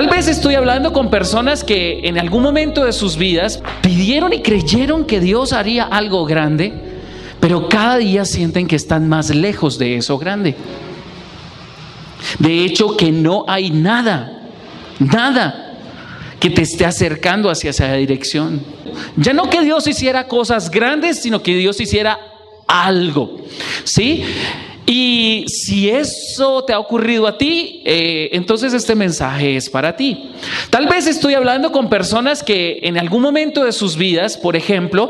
Tal vez estoy hablando con personas que en algún momento de sus vidas pidieron y creyeron que Dios haría algo grande, pero cada día sienten que están más lejos de eso grande. De hecho, que no hay nada, nada que te esté acercando hacia esa dirección. Ya no que Dios hiciera cosas grandes, sino que Dios hiciera algo. ¿Sí? Y si eso te ha ocurrido a ti, eh, entonces este mensaje es para ti. Tal vez estoy hablando con personas que en algún momento de sus vidas, por ejemplo,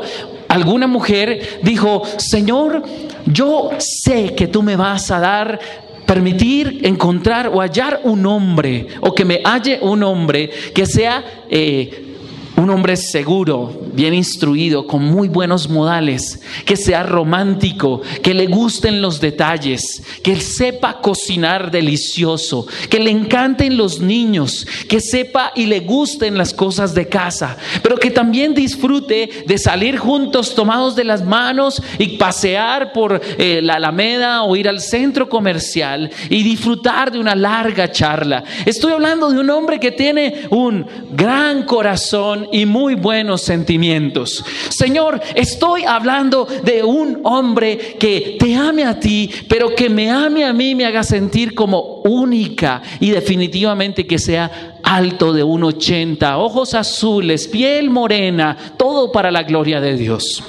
alguna mujer dijo, Señor, yo sé que tú me vas a dar permitir encontrar o hallar un hombre o que me halle un hombre que sea eh, un hombre seguro, bien instruido, con muy buenos modales, que sea romántico, que le gusten los detalles, que sepa cocinar delicioso, que le encanten los niños, que sepa y le gusten las cosas de casa, pero que también disfrute de salir juntos tomados de las manos y pasear por eh, la Alameda o ir al centro comercial y disfrutar de una larga charla. Estoy hablando de un hombre que tiene un gran corazón y muy buenos sentimientos. Señor, estoy hablando de un hombre que te ame a ti, pero que me ame a mí, me haga sentir como única y definitivamente que sea alto de un 80, ojos azules, piel morena, todo para la gloria de Dios.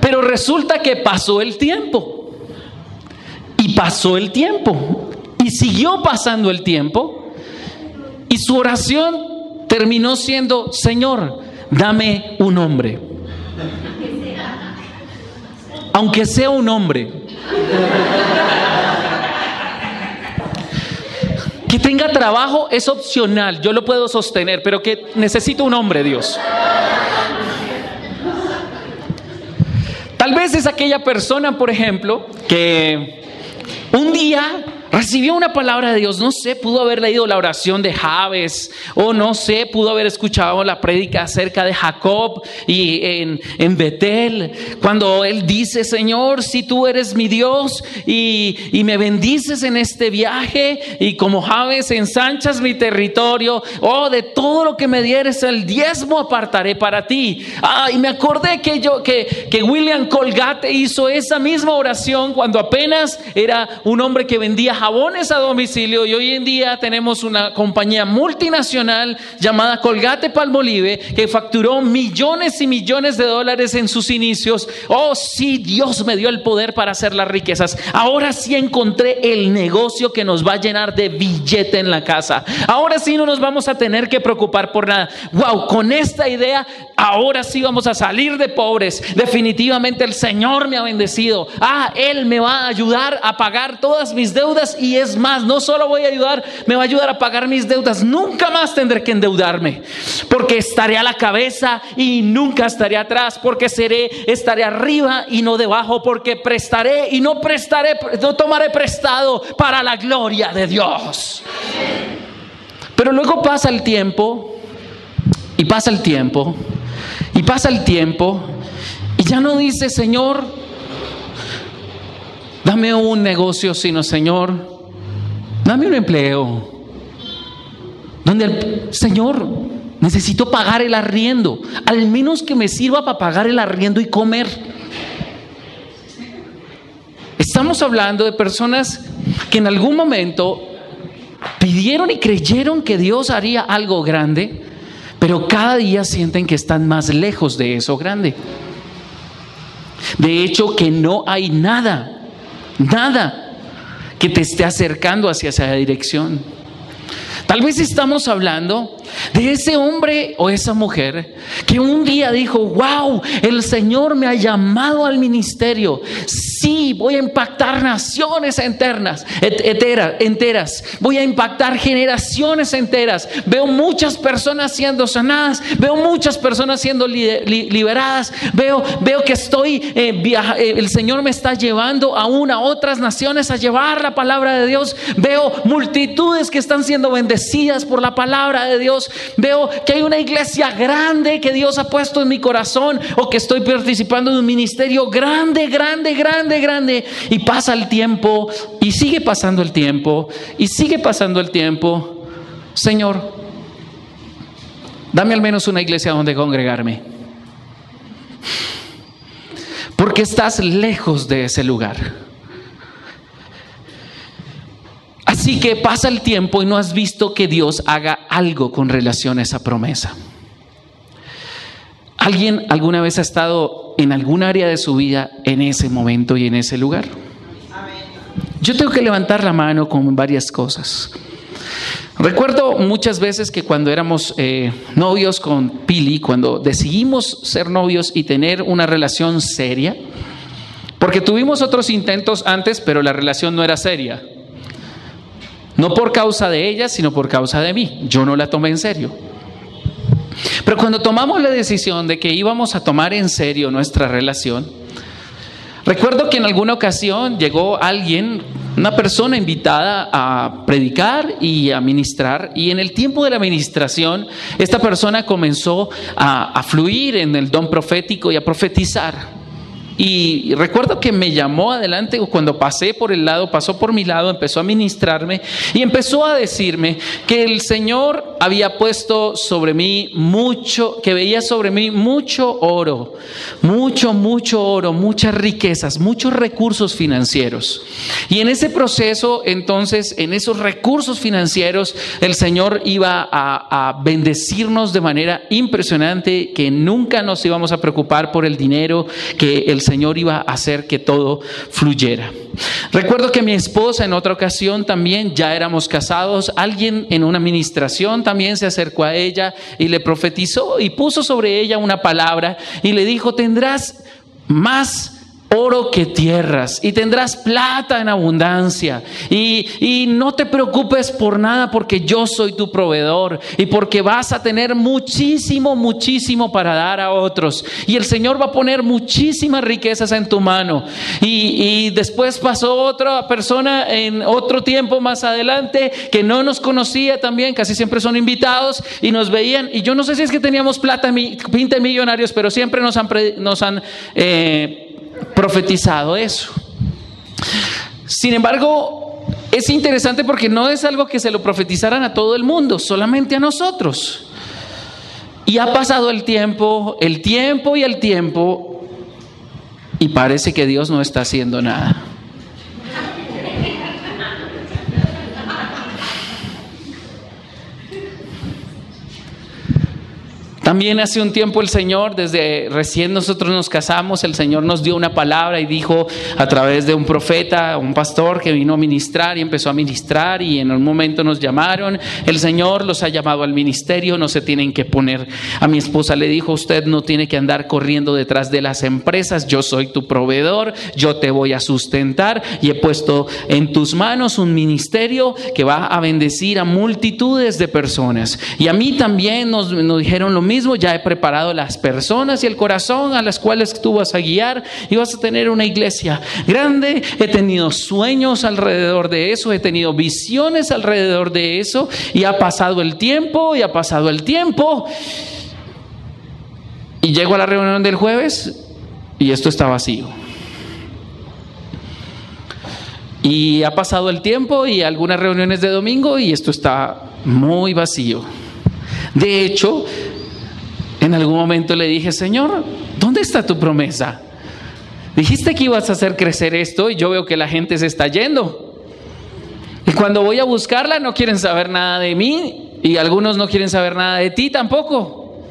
Pero resulta que pasó el tiempo. Y pasó el tiempo. Siguió pasando el tiempo y su oración terminó siendo, Señor, dame un hombre. Aunque sea un hombre. Que tenga trabajo es opcional, yo lo puedo sostener, pero que necesito un hombre, Dios. Tal vez es aquella persona, por ejemplo, que un día Recibió una palabra de Dios, no sé, pudo haber leído la oración de Javes, o no sé, pudo haber escuchado la prédica acerca de Jacob y en, en Betel, cuando él dice, Señor, si tú eres mi Dios y, y me bendices en este viaje, y como Javes ensanchas mi territorio, oh, de todo lo que me dieres, el diezmo apartaré para ti. Ah, y me acordé que yo, que, que William Colgate hizo esa misma oración cuando apenas era un hombre que vendía jabones a domicilio y hoy en día tenemos una compañía multinacional llamada Colgate Palmolive que facturó millones y millones de dólares en sus inicios. Oh, sí, Dios me dio el poder para hacer las riquezas. Ahora sí encontré el negocio que nos va a llenar de billete en la casa. Ahora sí no nos vamos a tener que preocupar por nada. Wow, con esta idea, ahora sí vamos a salir de pobres. Definitivamente el Señor me ha bendecido. Ah, Él me va a ayudar a pagar todas mis deudas y es más, no solo voy a ayudar, me va a ayudar a pagar mis deudas. Nunca más tendré que endeudarme, porque estaré a la cabeza y nunca estaré atrás, porque seré, estaré arriba y no debajo, porque prestaré y no prestaré, no tomaré prestado para la gloria de Dios. Pero luego pasa el tiempo y pasa el tiempo y pasa el tiempo y ya no dice, Señor, Dame un negocio, sino Señor, dame un empleo. Donde el Señor necesito pagar el arriendo, al menos que me sirva para pagar el arriendo y comer. Estamos hablando de personas que en algún momento pidieron y creyeron que Dios haría algo grande, pero cada día sienten que están más lejos de eso grande. De hecho, que no hay nada Nada que te esté acercando hacia esa dirección. Tal vez estamos hablando de ese hombre o esa mujer que un día dijo, wow, el Señor me ha llamado al ministerio. Sí, voy a impactar naciones enteras, enteras. Voy a impactar generaciones enteras. Veo muchas personas siendo sanadas, veo muchas personas siendo liberadas. Veo, veo que estoy, eh, eh, el Señor me está llevando aún a otras naciones a llevar la palabra de Dios. Veo multitudes que están siendo bendecidas por la palabra de Dios Veo que hay una iglesia grande que Dios ha puesto en mi corazón o que estoy participando en un ministerio grande, grande, grande, grande. Y pasa el tiempo y sigue pasando el tiempo y sigue pasando el tiempo. Señor, dame al menos una iglesia donde congregarme. Porque estás lejos de ese lugar. Así que pasa el tiempo y no has visto que Dios haga algo con relación a esa promesa. ¿Alguien alguna vez ha estado en algún área de su vida en ese momento y en ese lugar? Yo tengo que levantar la mano con varias cosas. Recuerdo muchas veces que cuando éramos eh, novios con Pili, cuando decidimos ser novios y tener una relación seria, porque tuvimos otros intentos antes, pero la relación no era seria. No por causa de ella, sino por causa de mí. Yo no la tomé en serio. Pero cuando tomamos la decisión de que íbamos a tomar en serio nuestra relación, recuerdo que en alguna ocasión llegó alguien, una persona invitada a predicar y a ministrar, y en el tiempo de la ministración, esta persona comenzó a, a fluir en el don profético y a profetizar. Y recuerdo que me llamó adelante cuando pasé por el lado, pasó por mi lado, empezó a ministrarme y empezó a decirme que el Señor había puesto sobre mí mucho, que veía sobre mí mucho oro, mucho, mucho oro, muchas riquezas, muchos recursos financieros. Y en ese proceso, entonces, en esos recursos financieros, el Señor iba a, bendecirnos de manera impresionante, que nunca nos íbamos a preocupar por el dinero, que el Señor iba a hacer que todo fluyera. Recuerdo que mi esposa en otra ocasión también, ya éramos casados, alguien en una administración también se acercó a ella y le profetizó y puso sobre ella una palabra y le dijo, tendrás más oro que tierras y tendrás plata en abundancia. Y, y, no te preocupes por nada porque yo soy tu proveedor y porque vas a tener muchísimo, muchísimo para dar a otros. Y el Señor va a poner muchísimas riquezas en tu mano. Y, y después pasó otra persona en otro tiempo más adelante que no nos conocía también, casi siempre son invitados y nos veían. Y yo no sé si es que teníamos plata, 20 millonarios, pero siempre nos han, nos han eh, profetizado eso. Sin embargo, es interesante porque no es algo que se lo profetizaran a todo el mundo, solamente a nosotros. Y ha pasado el tiempo, el tiempo y el tiempo, y parece que Dios no está haciendo nada. También hace un tiempo el Señor, desde recién nosotros nos casamos, el Señor nos dio una palabra y dijo a través de un profeta, un pastor que vino a ministrar y empezó a ministrar y en un momento nos llamaron, el Señor los ha llamado al ministerio, no se tienen que poner. A mi esposa le dijo, usted no tiene que andar corriendo detrás de las empresas, yo soy tu proveedor, yo te voy a sustentar y he puesto en tus manos un ministerio que va a bendecir a multitudes de personas. Y a mí también nos, dijeron lo mismo ya he preparado las personas y el corazón a las cuales tú vas a guiar y vas a tener una iglesia grande. He tenido sueños alrededor de eso, he tenido visiones alrededor de eso y ha pasado el tiempo y ha pasado el tiempo. Y llego a la reunión del jueves y esto está vacío. Y ha pasado el tiempo y algunas reuniones de domingo y esto está muy vacío. De hecho, en algún momento le dije, Señor, ¿dónde está tu promesa? Dijiste que ibas a hacer crecer esto y yo veo que la gente se está yendo. Y cuando voy a buscarla no quieren saber nada de mí y algunos no quieren saber nada de ti tampoco.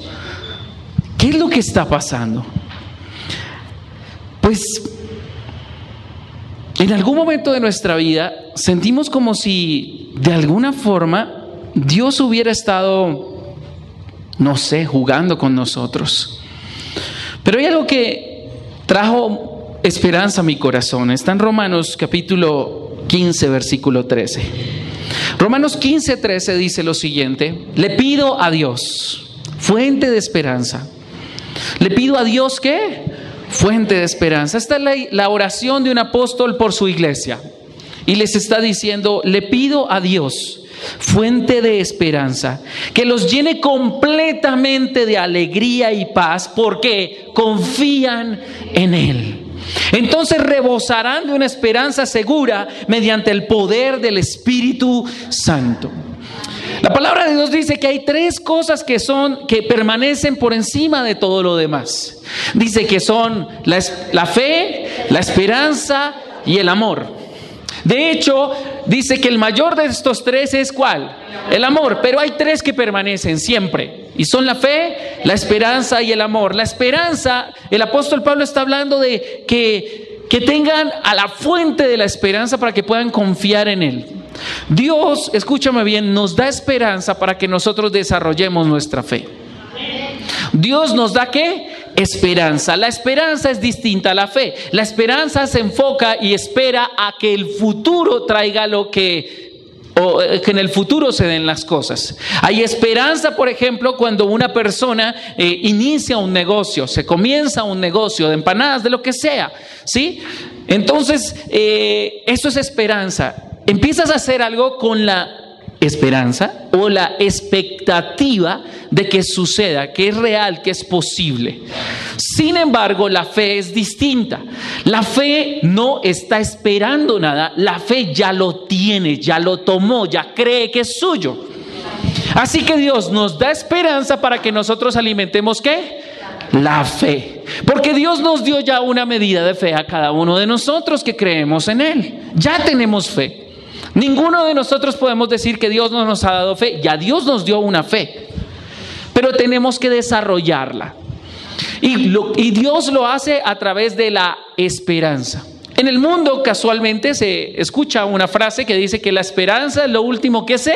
¿Qué es lo que está pasando? Pues en algún momento de nuestra vida sentimos como si de alguna forma Dios hubiera estado no sé, jugando con nosotros. Pero hay algo que trajo esperanza a mi corazón. Está en Romanos capítulo 15, versículo 13. Romanos 15, 13 dice lo siguiente, le pido a Dios, fuente de esperanza. Le pido a Dios que, fuente de esperanza. Esta es la, la oración de un apóstol por su iglesia. Y les está diciendo, le pido a Dios fuente de esperanza, que los llene completamente de alegría y paz porque confían en Él. Entonces rebosarán de una esperanza segura mediante el poder del Espíritu Santo. La palabra de Dios dice que hay tres cosas que son que permanecen por encima de todo lo demás. Dice que son la, la fe, la esperanza y el amor. De hecho, dice que el mayor de estos tres es cuál? El amor, pero hay tres que permanecen siempre. Y son la fe, la esperanza y el amor. La esperanza, el apóstol Pablo está hablando de que, que tengan a la fuente de la esperanza para que puedan confiar en Él. Dios, escúchame bien, nos da esperanza para que nosotros desarrollemos nuestra fe. Dios nos da qué? Esperanza. La esperanza es distinta a la fe. La esperanza se enfoca y espera a que el futuro traiga lo que o eh, que en el futuro se den las cosas. Hay esperanza, por ejemplo, cuando una persona eh, inicia un negocio, se comienza un negocio de empanadas, de lo que sea, ¿sí? Entonces, eh, eso es esperanza. Empiezas a hacer algo con la esperanza o la expectativa de que suceda, que es real, que es posible. Sin embargo, la fe es distinta. La fe no está esperando nada, la fe ya lo tiene, ya lo tomó, ya cree que es suyo. Así que Dios nos da esperanza para que nosotros alimentemos qué? La fe. Porque Dios nos dio ya una medida de fe a cada uno de nosotros que creemos en Él. Ya tenemos fe. Ninguno de nosotros podemos decir que Dios no nos ha dado fe. Ya Dios nos dio una fe. Pero tenemos que desarrollarla. Y, y Dios lo hace a través de la esperanza. En el mundo casualmente se escucha una frase que dice que la esperanza es lo último que sé.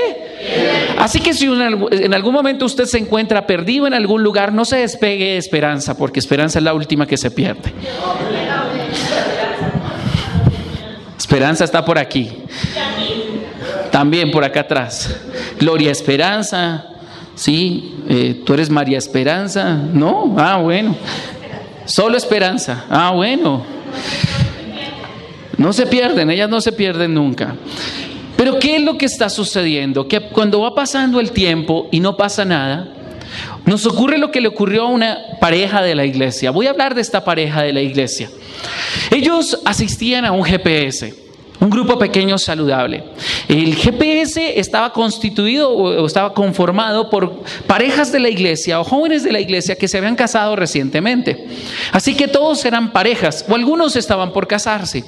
Así que si en algún momento usted se encuentra perdido en algún lugar, no se despegue de esperanza, porque esperanza es la última que se pierde. Esperanza está por aquí. También por acá atrás. Gloria Esperanza. Sí, eh, tú eres María Esperanza. No, ah, bueno. Solo Esperanza. Ah, bueno. No se pierden, ellas no se pierden nunca. Pero ¿qué es lo que está sucediendo? Que cuando va pasando el tiempo y no pasa nada, nos ocurre lo que le ocurrió a una pareja de la iglesia. Voy a hablar de esta pareja de la iglesia. Ellos asistían a un GPS. Un grupo pequeño saludable. El GPS estaba constituido o estaba conformado por parejas de la iglesia o jóvenes de la iglesia que se habían casado recientemente. Así que todos eran parejas o algunos estaban por casarse.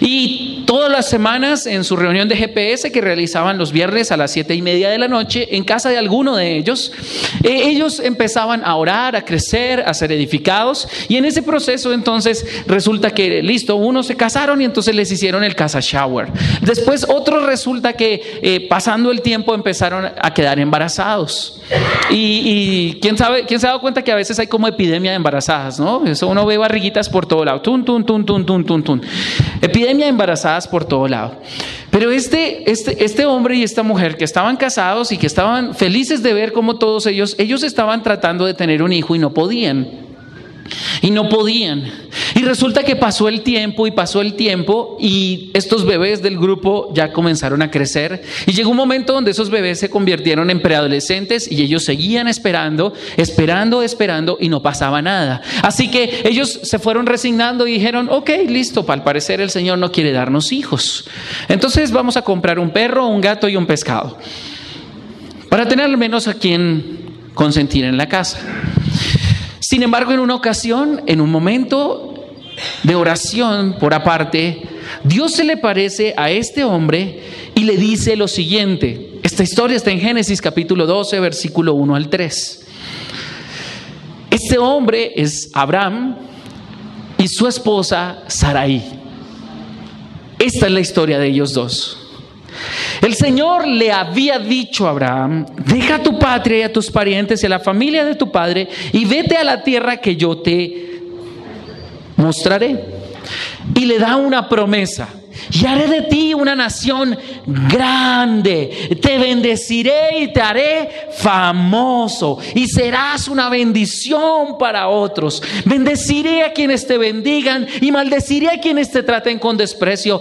Y todas las semanas en su reunión de GPS que realizaban los viernes a las siete y media de la noche en casa de alguno de ellos, eh, ellos empezaban a orar, a crecer, a ser edificados. Y en ese proceso entonces resulta que, listo, unos se casaron y entonces les hicieron el casa shower. Después otros resulta que eh, pasando el tiempo empezaron a quedar embarazados. Y, ¿quién, sabe, quién se ha dado cuenta que a veces hay como epidemia de embarazadas, ¿no? Eso uno ve barriguitas por todo lado. Tun, tun, tun, tun, tun, tun. Epidemia de embarazadas por todo lado. Pero este, este, este hombre y esta mujer que estaban casados y que estaban felices de ver cómo todos ellos, ellos estaban tratando de tener un hijo y no podían. Y no podían. Y resulta que pasó el tiempo y pasó el tiempo y estos bebés del grupo ya comenzaron a crecer. Y llegó un momento donde esos bebés se convirtieron en preadolescentes y ellos seguían esperando, esperando, esperando y no pasaba nada. Así que ellos se fueron resignando y dijeron, ok, listo, al parecer el Señor no quiere darnos hijos. Entonces vamos a comprar un perro, un gato y un pescado. Para tener al menos a quien consentir en la casa. Sin embargo, en una ocasión, en un momento de oración por aparte, Dios se le parece a este hombre y le dice lo siguiente. Esta historia está en Génesis capítulo 12, versículo 1 al 3. Este hombre es Abraham y su esposa Sarai. Esta es la historia de ellos dos. El Señor le había dicho a Abraham, deja tu patria y a tus parientes y a la familia de tu padre y vete a la tierra que yo te mostraré. Y le da una promesa. Y haré de ti una nación grande. Te bendeciré y te haré famoso. Y serás una bendición para otros. Bendeciré a quienes te bendigan y maldeciré a quienes te traten con desprecio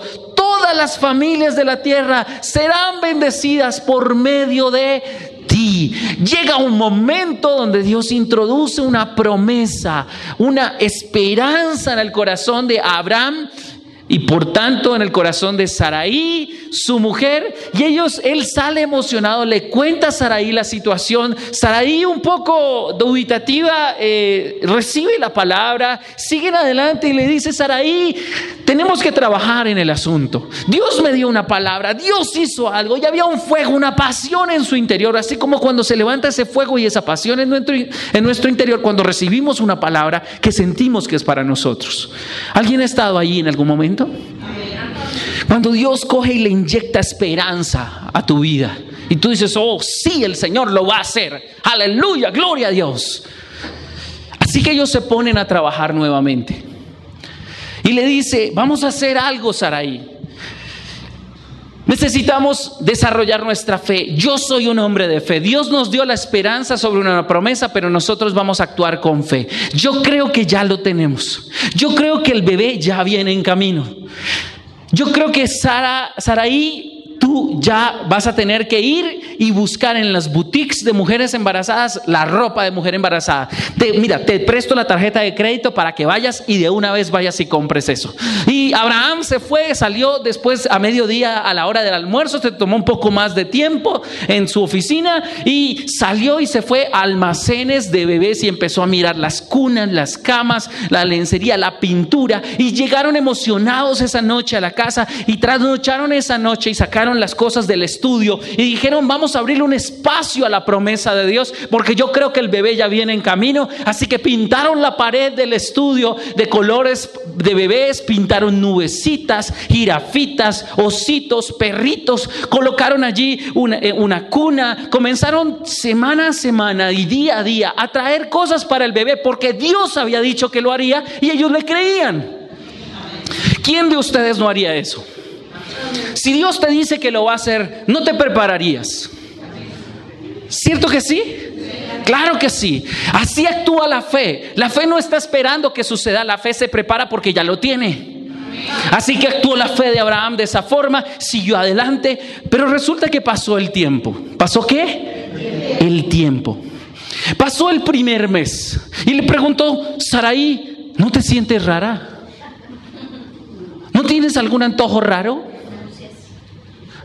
todas las familias de la tierra serán bendecidas por medio de ti. Llega un momento donde Dios introduce una promesa, una esperanza en el corazón de Abraham y por tanto en el corazón de Saraí, su mujer, y ellos, él sale emocionado, le cuenta a Saraí la situación. Saraí un poco dubitativa, eh, recibe la palabra, siguen adelante y le dice, Saraí, tenemos que trabajar en el asunto. Dios me dio una palabra, Dios hizo algo, y había un fuego, una pasión en su interior, así como cuando se levanta ese fuego y esa pasión en nuestro, en nuestro interior, cuando recibimos una palabra que sentimos que es para nosotros. ¿Alguien ha estado ahí en algún momento? Cuando Dios coge y le inyecta esperanza a tu vida y tú dices, oh, sí, el Señor lo va a hacer. Aleluya, gloria a Dios. Así que ellos se ponen a trabajar nuevamente. Y le dice, vamos a hacer algo, Saraí. Necesitamos desarrollar nuestra fe. Yo soy un hombre de fe. Dios nos dio la esperanza sobre una promesa, pero nosotros vamos a actuar con fe. Yo creo que ya lo tenemos. Yo creo que el bebé ya viene en camino. Yo creo que Sara, Saraí tú ya vas a tener que ir y buscar en las boutiques de mujeres embarazadas la ropa de mujer embarazada. Te, mira, te presto la tarjeta de crédito para que vayas y de una vez vayas y compres eso. Y Abraham se fue, salió después a mediodía a la hora del almuerzo, se tomó un poco más de tiempo en su oficina y salió y se fue a almacenes de bebés y empezó a mirar las cunas, las camas, la lencería, la pintura y llegaron emocionados esa noche a la casa y trasnocharon esa noche y sacaron las cosas del estudio y dijeron, vamos a abrirle un espacio a la promesa de Dios, porque yo creo que el bebé ya viene en camino. Así que pintaron la pared del estudio de colores de bebés, pintaron nubecitas, jirafitas, ositos, perritos, colocaron allí una, eh, una cuna, comenzaron semana a semana y día a día a traer cosas para el bebé, porque Dios había dicho que lo haría y ellos le creían. ¿Quién de ustedes no haría eso? Si Dios te dice que lo va a hacer, ¿no te prepararías? ¿Cierto que sí? Claro que sí. Así actúa la fe. La fe no está esperando que suceda, la fe se prepara porque ya lo tiene. Así que actuó la fe de Abraham de esa forma, siguió adelante, pero resulta que pasó el tiempo. ¿Pasó qué? El tiempo. Pasó el primer mes y le preguntó, Saraí, ¿no te sientes rara? ¿No tienes algún antojo raro?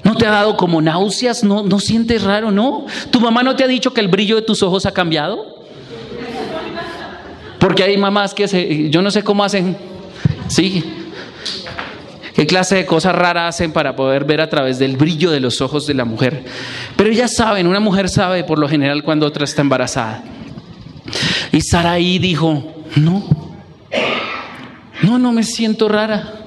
¿No te ha dado como náuseas? ¿No, ¿No sientes raro? ¿No? ¿Tu mamá no te ha dicho que el brillo de tus ojos ha cambiado? Porque hay mamás que se, yo no sé cómo hacen, sí, qué clase de cosas raras hacen para poder ver a través del brillo de los ojos de la mujer. Pero ellas saben, una mujer sabe por lo general cuando otra está embarazada. Y Saraí dijo, no, no, no me siento rara.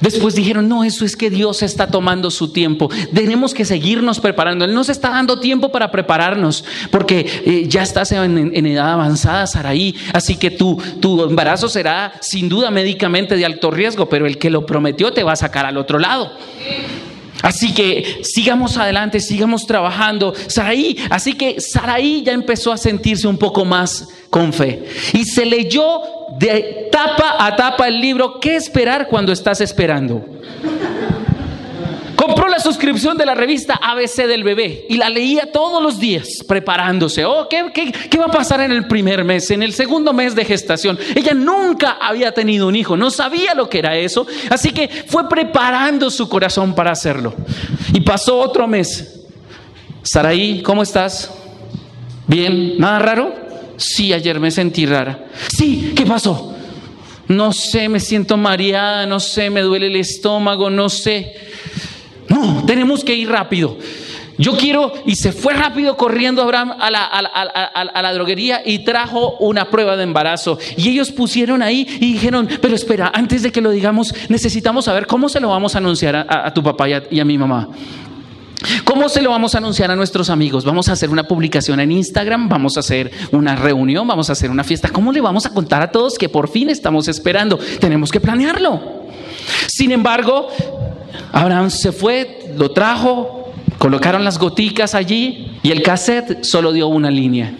Después dijeron, no, eso es que Dios está tomando su tiempo. Tenemos que seguirnos preparando. Él nos está dando tiempo para prepararnos porque eh, ya estás en, edad avanzada, Saraí. Así que tu, tu embarazo será sin duda médicamente de alto riesgo, pero el que lo prometió te va a sacar al otro lado. Así que sigamos adelante, sigamos trabajando. Saraí, así que Saraí ya empezó a sentirse un poco más con fe. Y se leyó de tapa a tapa el libro ¿Qué esperar cuando estás esperando? Compró la suscripción de la revista ABC del bebé y la leía todos los días preparándose. Oh, ¿qué, qué, va a pasar en el primer mes, en el segundo mes de gestación? Ella nunca había tenido un hijo, no sabía lo que era eso, así que fue preparando su corazón para hacerlo. Y pasó otro mes. Saraí, ¿cómo estás? Bien, ¿nada raro? Sí, ayer me sentí rara. Sí, ¿qué pasó? No sé, me siento mareada, no sé, me duele el estómago, no sé. Tenemos que ir rápido. Yo quiero, y se fue rápido corriendo Abraham a la, a, la, droguería y trajo una prueba de embarazo. Y ellos pusieron ahí y dijeron, pero espera, antes de que lo digamos, necesitamos saber cómo se lo vamos a anunciar a, tu papá y a mi mamá. ¿Cómo se lo vamos a anunciar a nuestros amigos? Vamos a hacer una publicación en Instagram, vamos a hacer una reunión, vamos a hacer una fiesta. ¿Cómo le vamos a contar a todos que por fin estamos esperando? Tenemos que planearlo. Sin embargo, Abraham se fue, lo trajo, colocaron las goticas allí y el cassette solo dio una línea.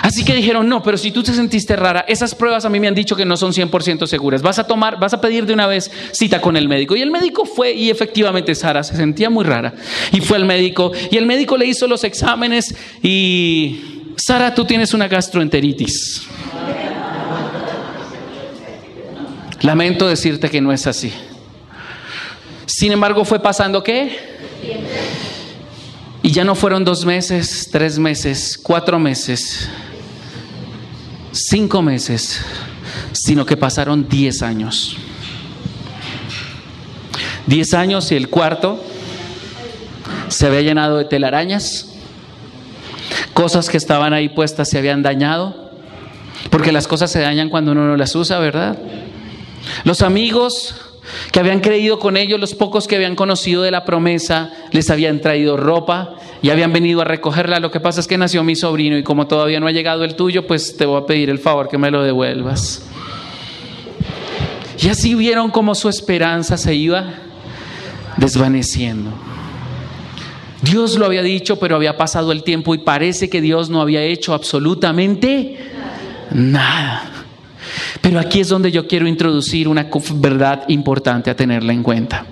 Así que dijeron, no, pero si tú te sentiste rara, esas pruebas a mí me han dicho que no son 100% seguras. Vas a tomar, vas a pedir de una vez cita con el médico. Y el médico fue y efectivamente Sara se sentía muy rara. Y fue al médico y el médico le hizo los exámenes y Sara, tú tienes una gastroenteritis. Lamento decirte que no es así. Sin embargo, fue pasando qué? Y ya no fueron dos meses, tres meses, cuatro meses cinco meses, sino que pasaron diez años. Diez años y el cuarto se había llenado de telarañas, cosas que estaban ahí puestas se habían dañado, porque las cosas se dañan cuando uno no las usa, ¿verdad? Los amigos que habían creído con ellos, los pocos que habían conocido de la promesa, les habían traído ropa y habían venido a recogerla. Lo que pasa es que nació mi sobrino y como todavía no ha llegado el tuyo, pues te voy a pedir el favor que me lo devuelvas. Y así vieron cómo su esperanza se iba desvaneciendo. Dios lo había dicho, pero había pasado el tiempo y parece que Dios no había hecho absolutamente nada. Pero aquí es donde yo quiero introducir una verdad importante a tenerla en cuenta.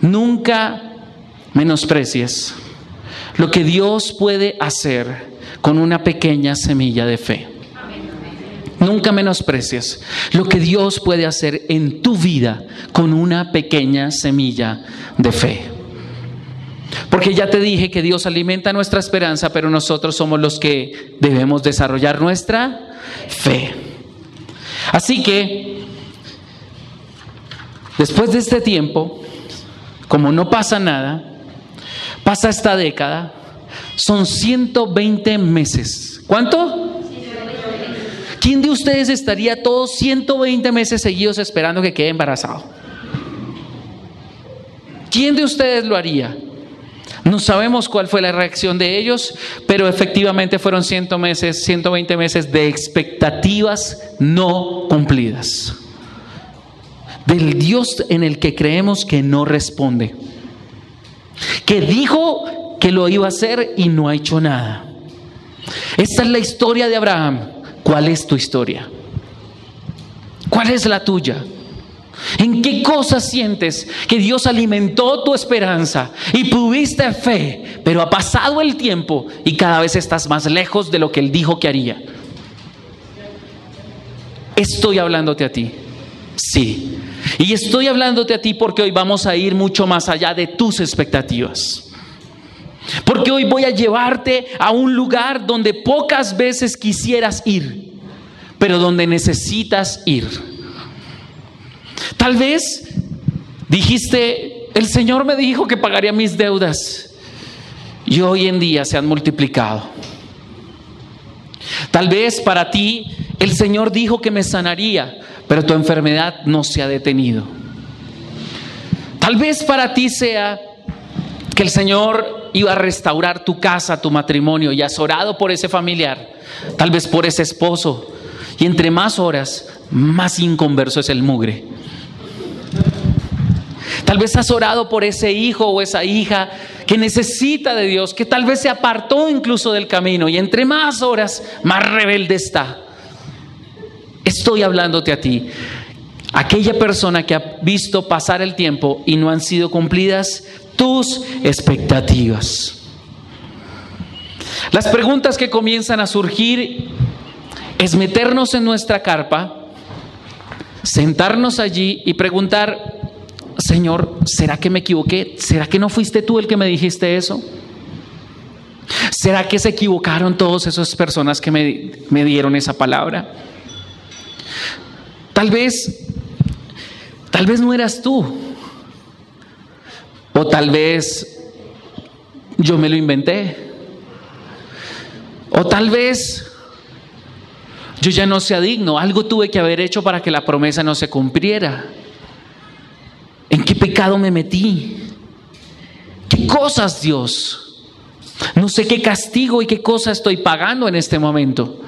Nunca menosprecies lo que Dios puede hacer con una pequeña semilla de fe. Nunca menosprecies lo que Dios puede hacer en tu vida con una pequeña semilla de fe. Porque ya te dije que Dios alimenta nuestra esperanza, pero nosotros somos los que debemos desarrollar nuestra fe. Así que, después de este tiempo, como no pasa nada, pasa esta década, son 120 meses. ¿Cuánto? ¿Quién de ustedes estaría todos 120 meses seguidos esperando que quede embarazado? ¿Quién de ustedes lo haría? No sabemos cuál fue la reacción de ellos, pero efectivamente fueron 100 meses, 120 meses de expectativas no cumplidas. Del Dios en el que creemos que no responde. Que dijo que lo iba a hacer y no ha hecho nada. Esta es la historia de Abraham. ¿Cuál es tu historia? ¿Cuál es la tuya? ¿En qué cosas sientes que Dios alimentó tu esperanza y tuviste fe, pero ha pasado el tiempo y cada vez estás más lejos de lo que Él dijo que haría? Estoy hablándote a ti. Sí. Y estoy hablándote a ti porque hoy vamos a ir mucho más allá de tus expectativas. Porque hoy voy a llevarte a un lugar donde pocas veces quisieras ir, pero donde necesitas ir. Tal vez dijiste, el Señor me dijo que pagaría mis deudas y hoy en día se han multiplicado. Tal vez para ti el Señor dijo que me sanaría, pero tu enfermedad no se ha detenido. Tal vez para ti sea que el Señor iba a restaurar tu casa, tu matrimonio y has orado por ese familiar, tal vez por ese esposo. Y entre más horas, más inconverso es el mugre. Tal vez has orado por ese hijo o esa hija que necesita de Dios, que tal vez se apartó incluso del camino y entre más horas, más rebelde está. Estoy hablándote a ti. Aquella persona que ha visto pasar el tiempo y no han sido cumplidas tus expectativas. Las preguntas que comienzan a surgir es meternos en nuestra carpa, sentarnos allí y preguntar, Señor, ¿será que me equivoqué? ¿Será que no fuiste tú el que me dijiste eso? ¿Será que se equivocaron todas esas personas que me, me dieron esa palabra? Tal vez, tal vez no eras tú. O tal vez yo me lo inventé. O tal vez yo ya no sea digno. Algo tuve que haber hecho para que la promesa no se cumpliera. ¿En qué pecado me metí? ¿Qué cosas, Dios? No sé qué castigo y qué cosa estoy pagando en este momento.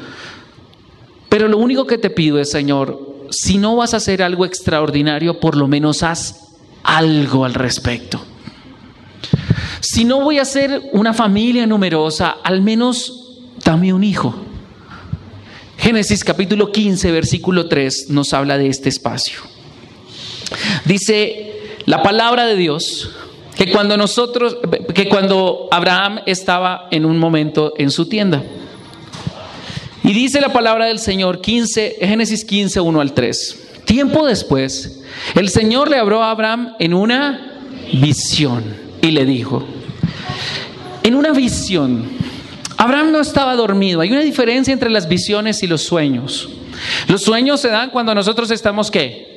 Pero lo único que te pido es, Señor, si no vas a hacer algo extraordinario, por lo menos haz algo al respecto. Si no voy a ser una familia numerosa, al menos dame un hijo. Génesis capítulo 15, versículo 3 nos habla de este espacio. Dice la palabra de Dios que cuando nosotros, que cuando Abraham estaba en un momento en su tienda. Y dice la palabra del Señor, 15, Génesis 15, 1 al 3. Tiempo después, el Señor le habló a Abraham en una visión y le dijo, en una visión, Abraham no estaba dormido. Hay una diferencia entre las visiones y los sueños. Los sueños se dan cuando nosotros estamos qué?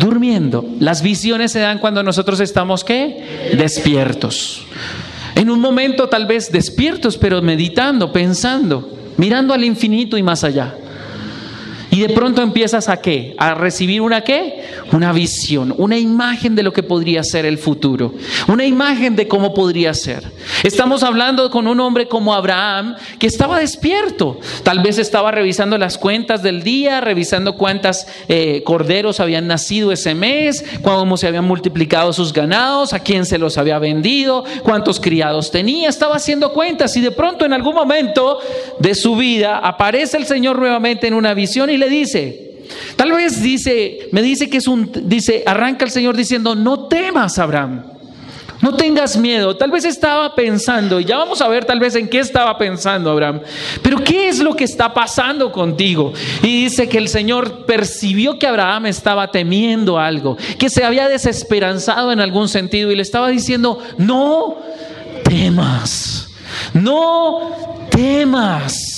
Durmiendo. Las visiones se dan cuando nosotros estamos qué? Despiertos. En un momento tal vez despiertos, pero meditando, pensando, mirando al infinito y más allá. Y de pronto empiezas a qué? A recibir una qué? Una visión, una imagen de lo que podría ser el futuro, una imagen de cómo podría ser. Estamos hablando con un hombre como Abraham que estaba despierto, tal vez estaba revisando las cuentas del día, revisando cuántas eh, corderos habían nacido ese mes, cómo se habían multiplicado sus ganados, a quién se los había vendido, cuántos criados tenía, estaba haciendo cuentas y de pronto en algún momento de su vida aparece el Señor nuevamente en una visión y le dice, tal vez dice, me dice que es un, dice, arranca el Señor diciendo, no temas, Abraham. No tengas miedo. Tal vez estaba pensando, y ya vamos a ver tal vez en qué estaba pensando Abraham. Pero ¿qué es lo que está pasando contigo? Y dice que el Señor percibió que Abraham estaba temiendo algo, que se había desesperanzado en algún sentido y le estaba diciendo, no temas, no temas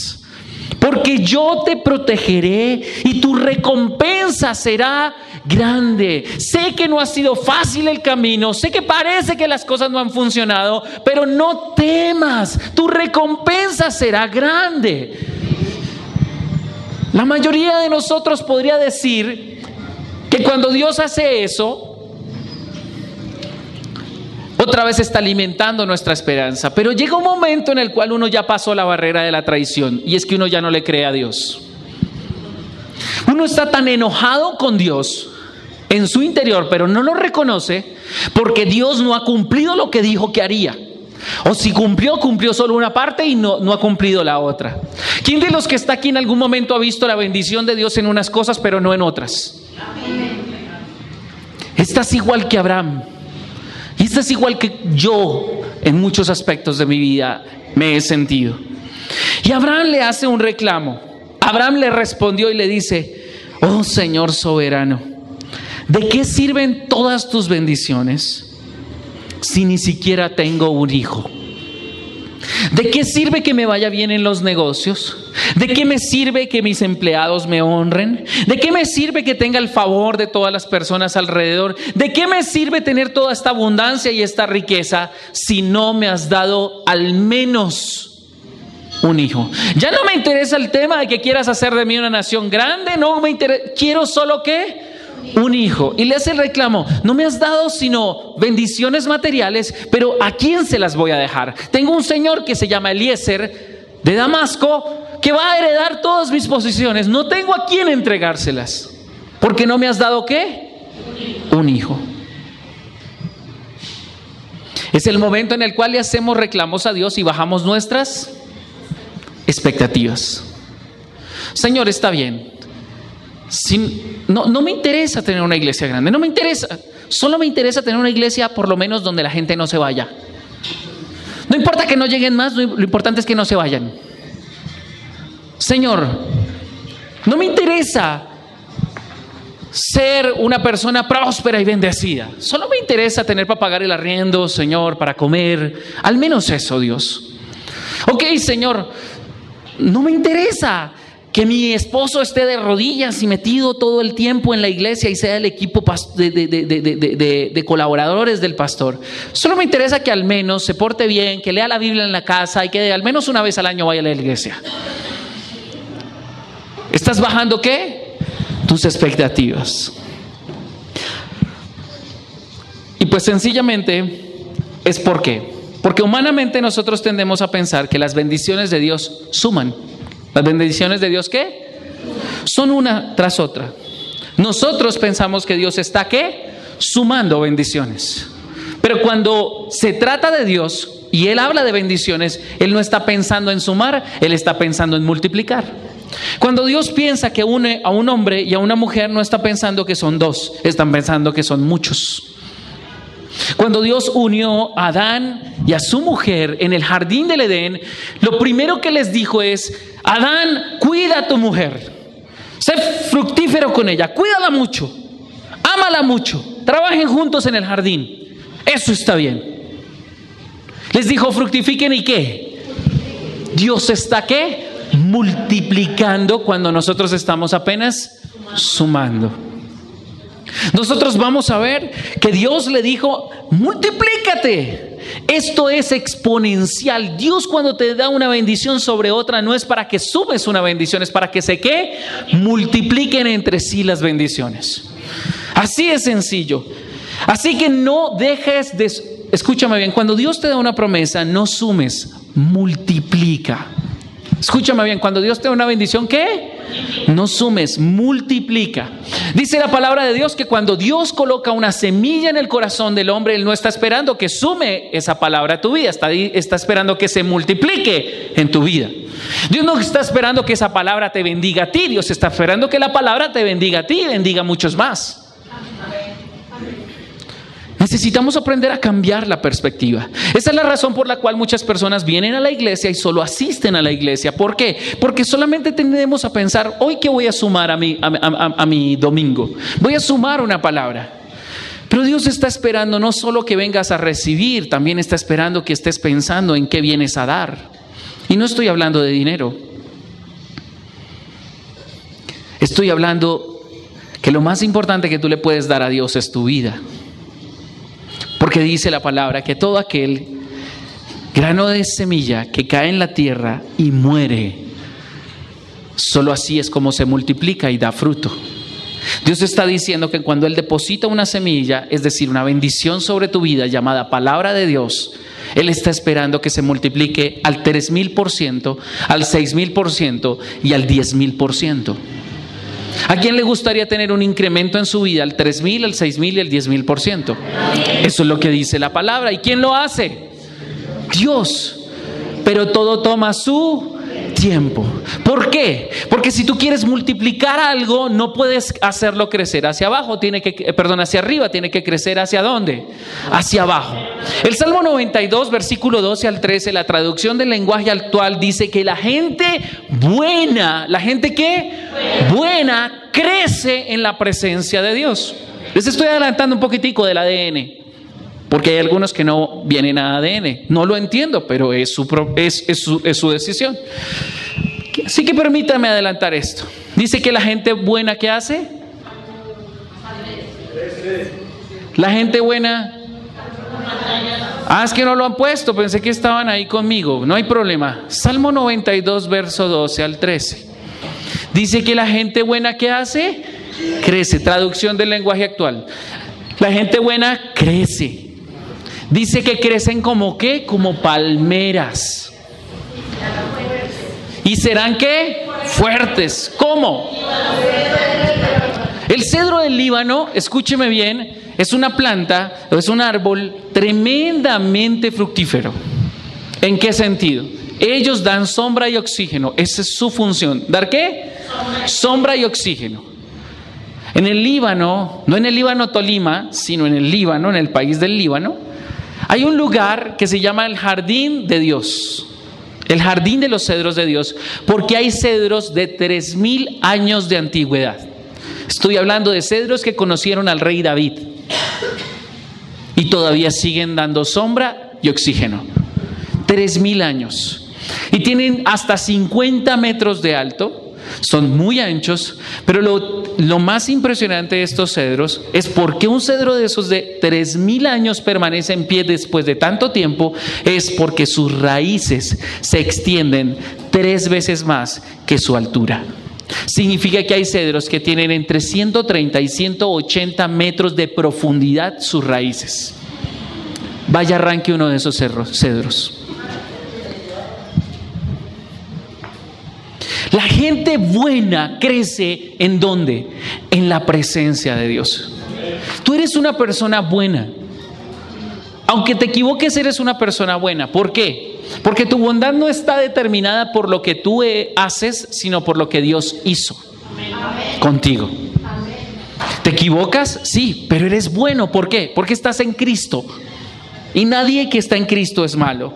porque yo te protegeré y tu recompensa será grande. Sé que no ha sido fácil el camino, sé que parece que las cosas no han funcionado, pero no temas, tu recompensa será grande. La mayoría de nosotros podría decir que cuando Dios hace eso, otra vez está alimentando nuestra esperanza. Pero llega un momento en el cual uno ya pasó la barrera de la traición y es que uno ya no le cree a Dios. Uno está tan enojado con Dios en su interior, pero no lo reconoce porque Dios no ha cumplido lo que dijo que haría. O si cumplió, cumplió solo una parte y no, no ha cumplido la otra. ¿Quién de los que está aquí en algún momento ha visto la bendición de Dios en unas cosas, pero no en otras? Estás igual que Abraham. Y esto es igual que yo en muchos aspectos de mi vida me he sentido. Y Abraham le hace un reclamo. Abraham le respondió y le dice, oh Señor soberano, ¿de qué sirven todas tus bendiciones si ni siquiera tengo un hijo? ¿De qué sirve que me vaya bien en los negocios? ¿De qué me sirve que mis empleados me honren? ¿De qué me sirve que tenga el favor de todas las personas alrededor? ¿De qué me sirve tener toda esta abundancia y esta riqueza si no me has dado al menos un hijo? Ya no me interesa el tema de que quieras hacer de mí una nación grande, no me interesa, quiero solo que un hijo. Y le hace el reclamo, no me has dado sino bendiciones materiales, pero ¿a quién se las voy a dejar? Tengo un señor que se llama Eliezer de Damasco, que va a heredar todas mis posiciones. No tengo a quién entregárselas. Porque no me has dado qué? Un hijo. Es el momento en el cual le hacemos reclamos a Dios y bajamos nuestras expectativas. Señor, está bien no, no me interesa tener una iglesia grande, no me interesa. Solo me interesa tener una iglesia por lo menos donde la gente no se vaya. No importa que no lleguen más, lo importante es que no se vayan. Señor, no me interesa ser una persona próspera y bendecida. Solo me interesa tener para pagar el arriendo, Señor, para comer. Al menos eso, Dios. Ok, Señor, no me interesa que mi esposo esté de rodillas y metido todo el tiempo en la iglesia y sea el equipo de, colaboradores del pastor. Solo me interesa que al menos se porte bien, que lea la Biblia en la casa y que al menos una vez al año vaya a la iglesia. ¿Estás bajando qué? Tus expectativas. Y pues sencillamente es por qué. Porque humanamente nosotros tendemos a pensar que las bendiciones de Dios suman. Las bendiciones de Dios, ¿qué? Son una tras otra. Nosotros pensamos que Dios está, ¿qué? Sumando bendiciones. Pero cuando se trata de Dios y Él habla de bendiciones, Él no está pensando en sumar, Él está pensando en multiplicar. Cuando Dios piensa que une a un hombre y a una mujer, no está pensando que son dos, están pensando que son muchos. Cuando Dios unió a Adán y a su mujer en el jardín del Edén, lo primero que les dijo es, Adán, cuida a tu mujer, sé fructífero con ella, cuídala mucho, ámala mucho, trabajen juntos en el jardín. Eso está bien. Les dijo, fructifiquen y qué. Dios está qué? Multiplicando cuando nosotros estamos apenas sumando. Nosotros vamos a ver que Dios le dijo, multiplícate. Esto es exponencial. Dios cuando te da una bendición sobre otra no es para que sumes una bendición, es para que se que multipliquen entre sí las bendiciones. Así es sencillo. Así que no dejes de... Escúchame bien, cuando Dios te da una promesa, no sumes, multiplica. Escúchame bien, cuando Dios te da una bendición, ¿qué? No sumes, multiplica. Dice la palabra de Dios que cuando Dios coloca una semilla en el corazón del hombre, Él no está esperando que sume esa palabra a tu vida, está, está esperando que se multiplique en tu vida. Dios no está esperando que esa palabra te bendiga a ti, Dios está esperando que la palabra te bendiga a ti y bendiga a muchos más. Necesitamos aprender a cambiar la perspectiva. Esa es la razón por la cual muchas personas vienen a la iglesia y solo asisten a la iglesia. ¿Por qué? Porque solamente tendemos a pensar, hoy que voy a sumar a mi, a, mi domingo. Voy a sumar una palabra. Pero Dios está esperando no solo que vengas a recibir, también está esperando que estés pensando en qué vienes a dar. Y no estoy hablando de dinero. Estoy hablando que lo más importante que tú le puedes dar a Dios es tu vida. Porque dice la palabra que todo aquel grano de semilla que cae en la tierra y muere, solo así es como se multiplica y da fruto. Dios está diciendo que cuando Él deposita una semilla, es decir, una bendición sobre tu vida llamada palabra de Dios, Él está esperando que se multiplique al tres mil por ciento, al seis mil por ciento y al diez mil por ciento. ¿A quién le gustaría tener un incremento en su vida al 3 mil, al 6 mil y al 10 mil por ciento? Eso es lo que dice la palabra. ¿Y quién lo hace? Dios. Pero todo toma su tiempo. ¿Por qué? Porque si tú quieres multiplicar algo, no puedes hacerlo crecer hacia abajo, tiene que, eh, perdón, hacia arriba, tiene que crecer hacia dónde? Hacia abajo. El Salmo 92, versículo 12 al 13, la traducción del lenguaje actual dice que la gente buena, la gente que buena crece en la presencia de Dios. Les estoy adelantando un poquitico del ADN. Porque hay algunos que no vienen a ADN. No lo entiendo, pero es su, es, su, es su decisión. Así que permítame adelantar esto. Dice que la gente buena que hace. La gente buena. Ah, es que no lo han puesto, pensé que estaban ahí conmigo. No hay problema. Salmo 92, verso 12 al 13. Dice que la gente buena que hace, crece. Traducción del lenguaje actual. La gente buena crece. Dice que crecen como qué? Como palmeras. ¿Y serán qué? Fuertes. ¿Cómo? El cedro del Líbano, escúcheme bien, es una planta, es un árbol tremendamente fructífero. ¿En qué sentido? Ellos dan sombra y oxígeno, esa es su función. ¿Dar qué? Sombra y oxígeno. En el Líbano, no en el Líbano Tolima, sino en el Líbano, en el país del Líbano, hay un lugar que se llama el jardín de Dios, el jardín de los cedros de Dios, porque hay cedros de tres mil años de antigüedad. Estoy hablando de cedros que conocieron al rey David y todavía siguen dando sombra y oxígeno. Tres mil años. Y tienen hasta 50 metros de alto son muy anchos, pero lo, más impresionante de estos cedros es porque un cedro de esos de 3.000 años permanece en pie después de tanto tiempo, es porque sus raíces se extienden tres veces más que su altura. Significa que hay cedros que tienen entre 130 y 180 metros de profundidad sus raíces. Vaya arranque uno de esos cedros. La gente buena crece en dónde? En la presencia de Dios. Tú eres una persona buena. Aunque te equivoques, eres una persona buena. ¿Por qué? Porque tu bondad no está determinada por lo que tú eh, haces, sino por lo que Dios hizo contigo. ¿Te equivocas? Sí, pero eres bueno. ¿Por qué? Porque estás en Cristo. Y nadie que está en Cristo es malo.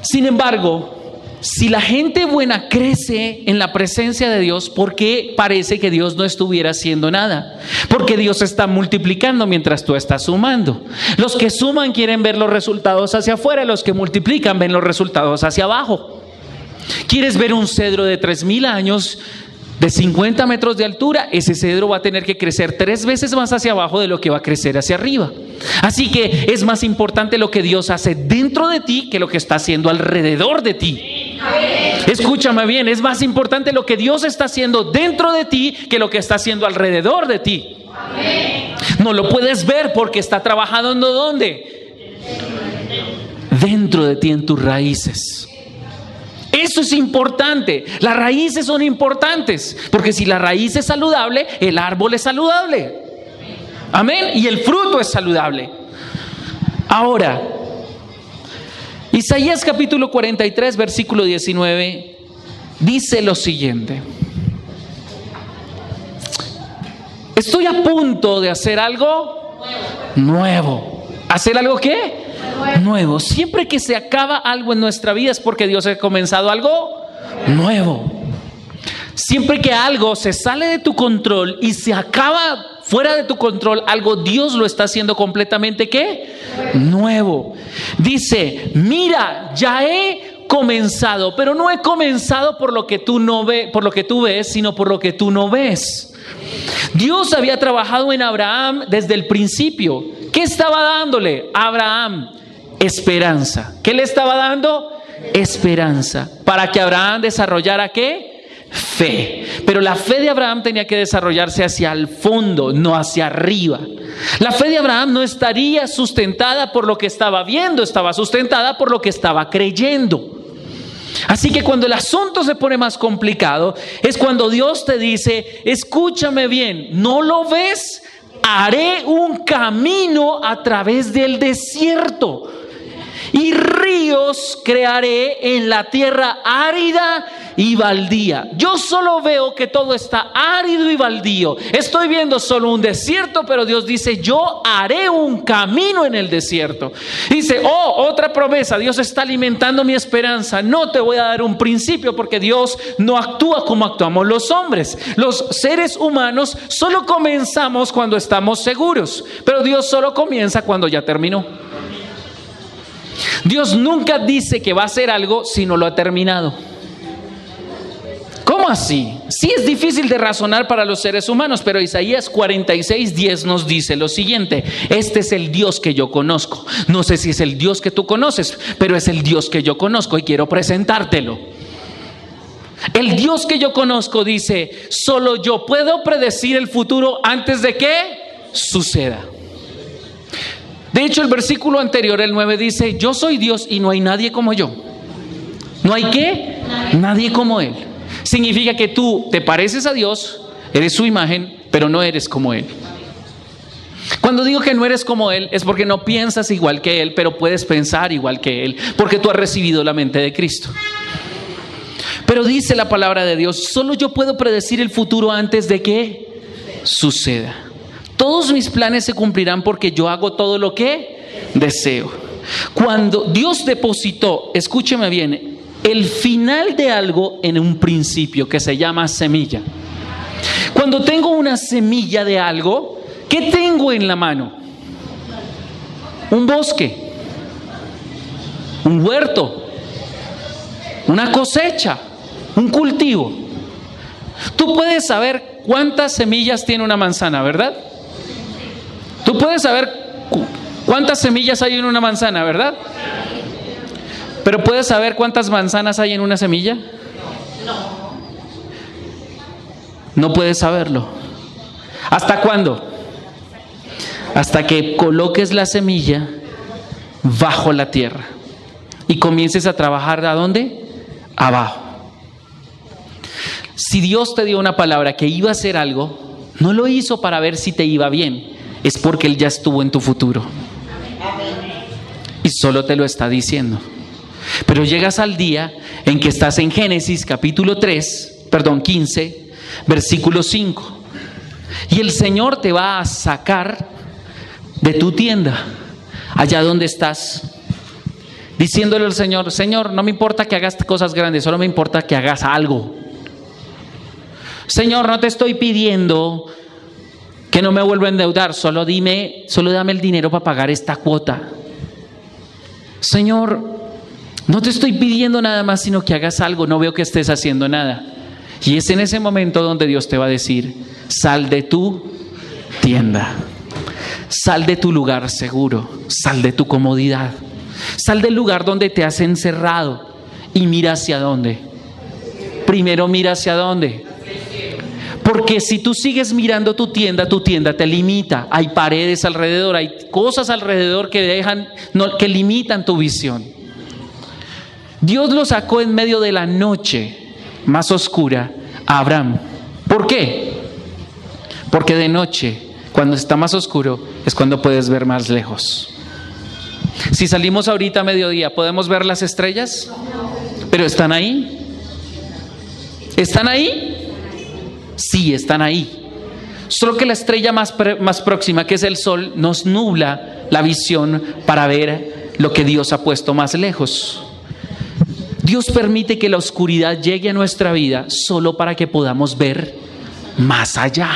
Sin embargo, si la gente buena crece en la presencia de Dios, ¿por qué parece que Dios no estuviera haciendo nada? Porque Dios está multiplicando mientras tú estás sumando. Los que suman quieren ver los resultados hacia afuera, los que multiplican ven los resultados hacia abajo. ¿Quieres ver un cedro de tres mil años? de 50 metros de altura, ese cedro va a tener que crecer tres veces más hacia abajo de lo que va a crecer hacia arriba. Así que es más importante lo que Dios hace dentro de ti que lo que está haciendo alrededor de ti. Escúchame bien, es más importante lo que Dios está haciendo dentro de ti que lo que está haciendo alrededor de ti. No lo puedes ver porque está trabajando ¿dónde? Dentro de ti, en tus raíces. Eso es importante. Las raíces son importantes, porque si la raíz es saludable, el árbol es saludable. Amén. Y el fruto es saludable. Ahora, Isaías capítulo 43, versículo 19, dice lo siguiente. Estoy a punto de hacer algo nuevo. ¿Hacer algo qué? Nuevo. Siempre que se acaba algo en nuestra vida es porque Dios ha comenzado algo nuevo. Siempre que algo se sale de tu control y se acaba fuera de tu control, algo Dios lo está haciendo completamente qué? Nuevo. Dice, mira, ya he comenzado, pero no he comenzado por lo que tú no ves, por lo que tú ves, sino por lo que tú no ves. Dios había trabajado en Abraham desde el principio. ¿Qué estaba dándole Abraham? Esperanza. ¿Qué le estaba dando? Esperanza. Para que Abraham desarrollara qué? Fe. Pero la fe de Abraham tenía que desarrollarse hacia el fondo, no hacia arriba. La fe de Abraham no estaría sustentada por lo que estaba viendo, estaba sustentada por lo que estaba creyendo. Así que cuando el asunto se pone más complicado, es cuando Dios te dice, escúchame bien, ¿no lo ves? Haré un camino a través del desierto y ríos crearé en la tierra árida y baldía. Yo solo veo que todo está árido y baldío. Estoy viendo solo un desierto, pero Dios dice, yo haré un camino en el desierto. Dice, oh, otra promesa, Dios está alimentando mi esperanza. No te voy a dar un principio porque Dios no actúa como actuamos los hombres. Los seres humanos solo comenzamos cuando estamos seguros, pero Dios solo comienza cuando ya terminó. Dios nunca dice que va a hacer algo si no lo ha terminado. ¿Cómo así? Sí es difícil de razonar para los seres humanos, pero Isaías 46, 10 nos dice lo siguiente, este es el Dios que yo conozco. No sé si es el Dios que tú conoces, pero es el Dios que yo conozco y quiero presentártelo. El Dios que yo conozco dice, solo yo puedo predecir el futuro antes de que suceda. De hecho, el versículo anterior, el 9, dice, yo soy Dios y no hay nadie como yo. ¿No hay qué? Nadie como Él. Significa que tú te pareces a Dios, eres su imagen, pero no eres como Él. Cuando digo que no eres como Él es porque no piensas igual que Él, pero puedes pensar igual que Él, porque tú has recibido la mente de Cristo. Pero dice la palabra de Dios, solo yo puedo predecir el futuro antes de que suceda. Todos mis planes se cumplirán porque yo hago todo lo que deseo. Cuando Dios depositó, escúcheme bien, el final de algo en un principio que se llama semilla. Cuando tengo una semilla de algo, ¿qué tengo en la mano? Un bosque, un huerto, una cosecha, un cultivo. Tú puedes saber cuántas semillas tiene una manzana, ¿verdad? Tú puedes saber cuántas semillas hay en una manzana, ¿verdad? Pero ¿puedes saber cuántas manzanas hay en una semilla? No. No puedes saberlo. ¿Hasta cuándo? Hasta que coloques la semilla bajo la tierra y comiences a trabajar ¿a dónde? Abajo. Si Dios te dio una palabra que iba a hacer algo, no lo hizo para ver si te iba bien es porque Él ya estuvo en tu futuro. y solo te lo está diciendo. Pero llegas al día en que estás en Génesis capítulo 3, perdón, 15, versículo 5. Y el Señor te va a sacar de tu tienda, allá donde estás, diciéndole al Señor, Señor, no me importa que hagas cosas grandes, solo me importa que hagas algo. Señor, no te estoy pidiendo que no me vuelva a endeudar, solo dime, solo dame el dinero para pagar esta cuota. Señor, no te estoy pidiendo nada más, sino que hagas algo, no veo que estés haciendo nada. Y es en ese momento donde Dios te va a decir, sal de tu tienda, sal de tu lugar seguro, sal de tu comodidad, sal del lugar donde te has encerrado y mira hacia dónde. Primero mira hacia dónde, porque si tú sigues mirando tu tienda, tu tienda te limita. Hay paredes alrededor, hay cosas alrededor que dejan, que limitan tu visión. Dios lo sacó en medio de la noche más oscura a Abraham. ¿Por qué? Porque de noche, cuando está más oscuro, es cuando puedes ver más lejos. Si salimos ahorita a mediodía, ¿podemos ver las estrellas? Pero están ahí. ¿Están ahí? Sí están ahí. Solo que la estrella más, más próxima, que es el sol, nos nubla la visión para ver lo que Dios ha puesto más lejos. Dios permite que la oscuridad llegue a nuestra vida solo para que podamos ver más allá.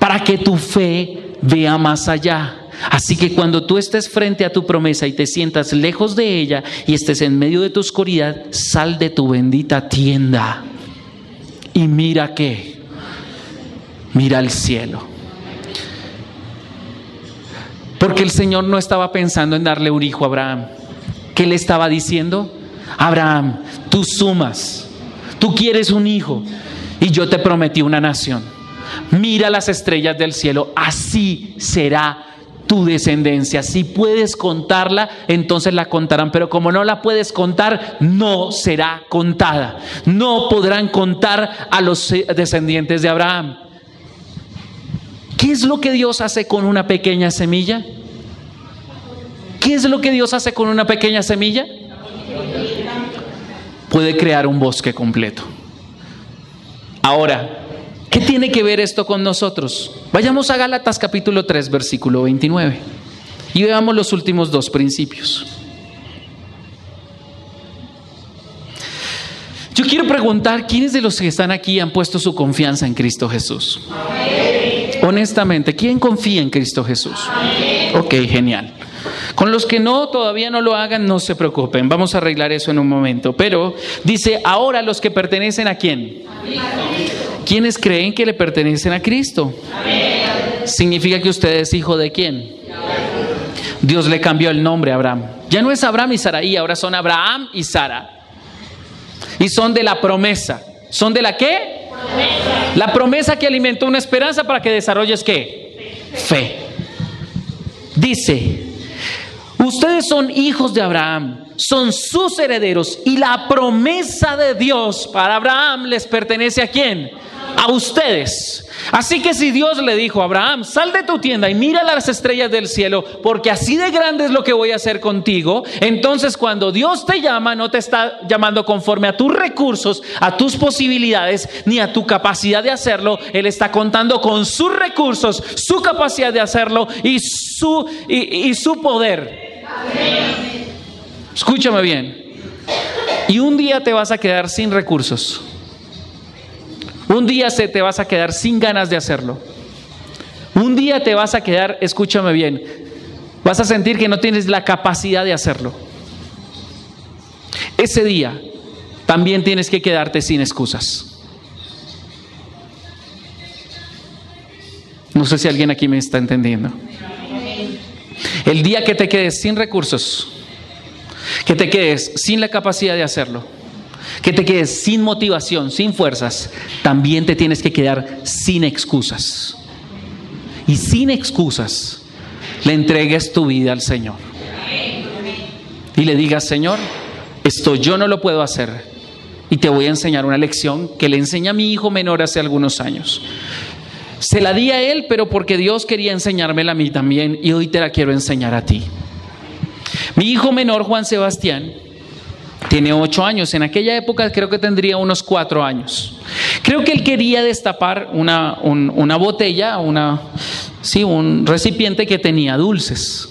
Para que tu fe vea más allá. Así que cuando tú estés frente a tu promesa y te sientas lejos de ella y estés en medio de tu oscuridad, sal de tu bendita tienda y mira qué, mira el cielo. Porque el Señor no estaba pensando en darle un hijo a Abraham. ¿Qué le estaba diciendo? Abraham, tú sumas, tú quieres un hijo y yo te prometí una nación. Mira las estrellas del cielo, así será tu descendencia. Si puedes contarla, entonces la contarán, pero como no la puedes contar, no será contada. No podrán contar a los descendientes de Abraham. ¿Qué es lo que Dios hace con una pequeña semilla? ¿Qué es lo que Dios hace con una pequeña semilla? Puede crear un bosque completo. Ahora, ¿Qué tiene que ver esto con nosotros? Vayamos a Gálatas capítulo 3, versículo 29 y veamos los últimos dos principios. Yo quiero preguntar, ¿quiénes de los que están aquí han puesto su confianza en Cristo Jesús? Honestamente, ¿quién confía en Cristo Jesús? Ok, genial. Con los que no, todavía no lo hagan, no se preocupen, vamos a arreglar eso en un momento. Pero dice, ahora los que pertenecen a quién? ¿Quiénes creen que le pertenecen a Cristo? Significa que usted es hijo de quién? Dios le cambió el nombre a Abraham. Ya no es Abraham y Saraí, ahora son Abraham y Sara. Y son de la promesa. ¿Son de la qué? La promesa que alimentó una esperanza para que desarrolles qué? Fe. Dice, ustedes son hijos de Abraham son sus herederos y la promesa de Dios para Abraham les pertenece a quién? A ustedes. Así que si Dios le dijo a Abraham, sal de tu tienda y mira las estrellas del cielo, porque así de grande es lo que voy a hacer contigo, entonces cuando Dios te llama, no te está llamando conforme a tus recursos, a tus posibilidades, ni a tu capacidad de hacerlo. Él está contando con sus recursos, su capacidad de hacerlo y su, y, su poder. Escúchame bien. Y un día te vas a quedar sin recursos. Un día se te vas a quedar sin ganas de hacerlo. Un día te vas a quedar, escúchame bien, vas a sentir que no tienes la capacidad de hacerlo. Ese día también tienes que quedarte sin excusas. No sé si alguien aquí me está entendiendo. El día que te quedes sin recursos, que te quedes sin la capacidad de hacerlo, que te quedes sin motivación, sin fuerzas, también te tienes que quedar sin excusas. Y sin excusas le entregues tu vida al Señor. Y le digas, Señor, esto yo no lo puedo hacer. Y te voy a enseñar una lección que le enseña a mi hijo menor hace algunos años. Se la di a él, pero porque Dios quería enseñármela a mí también y hoy te la quiero enseñar a ti. Mi hijo menor, Juan Sebastián, tiene ocho años. En aquella época creo que tendría unos cuatro años. Creo que él quería destapar una, una botella, una, sí, un recipiente que tenía dulces.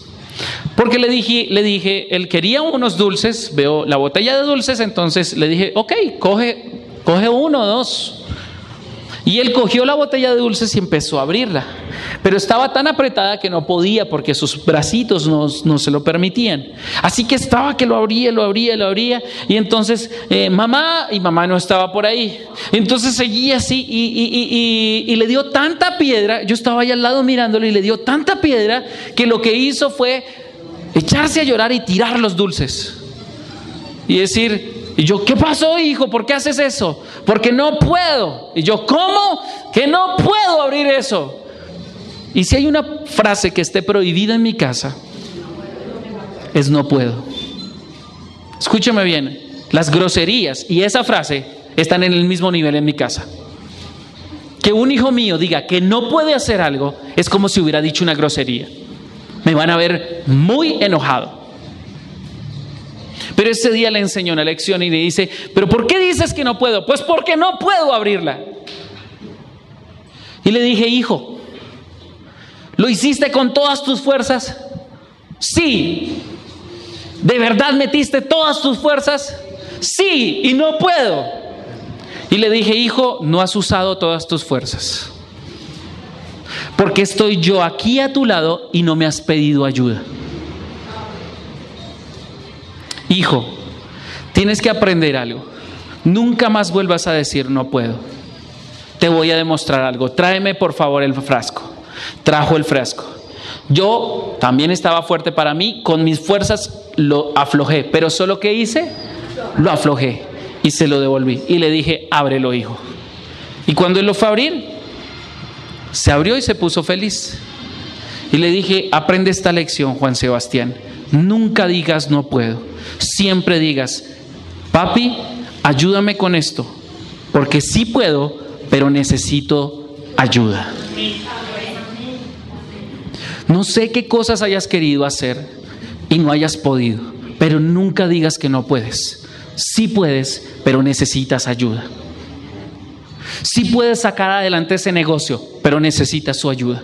Porque le dije, le dije, él quería unos dulces, veo la botella de dulces, entonces le dije, ok, coge, coge uno o dos. Y él cogió la botella de dulces y empezó a abrirla. Pero estaba tan apretada que no podía porque sus bracitos no, se lo permitían. Así que estaba que lo abría, lo abría, lo abría. Y entonces eh, mamá, y mamá no estaba por ahí. Entonces seguía así y, y, le dio tanta piedra. Yo estaba ahí al lado mirándolo y le dio tanta piedra que lo que hizo fue echarse a llorar y tirar los dulces. Y decir, y yo, ¿qué pasó, hijo? ¿Por qué haces eso? Porque no puedo. Y yo, ¿cómo? Que no puedo abrir eso. Y si hay una frase que esté prohibida en mi casa, es no puedo. Escúchame bien, las groserías y esa frase están en el mismo nivel en mi casa. Que un hijo mío diga que no puede hacer algo es como si hubiera dicho una grosería. Me van a ver muy enojado. Pero ese día le enseñó una lección y le dice, pero ¿por qué dices que no puedo? Pues porque no puedo abrirla. Y le dije, hijo, ¿lo hiciste con todas tus fuerzas? Sí. ¿De verdad metiste todas tus fuerzas? Sí, y no puedo. Y le dije, hijo, no has usado todas tus fuerzas. Porque estoy yo aquí a tu lado y no me has pedido ayuda. Hijo, tienes que aprender algo. Nunca más vuelvas a decir no puedo. Te voy a demostrar algo. Tráeme por favor el frasco. Trajo el frasco. Yo también estaba fuerte para mí, con mis fuerzas lo aflojé, pero solo que hice, lo aflojé y se lo devolví. Y le dije, ábrelo, hijo. Y cuando él lo fue a abrir, se abrió y se puso feliz. Y le dije, aprende esta lección, Juan Sebastián. Nunca digas no puedo. Siempre digas, papi, ayúdame con esto. Porque sí puedo, pero necesito ayuda. No sé qué cosas hayas querido hacer y no hayas podido, pero nunca digas que no puedes. Sí puedes, pero necesitas ayuda. Sí puedes sacar adelante ese negocio, pero necesitas su ayuda.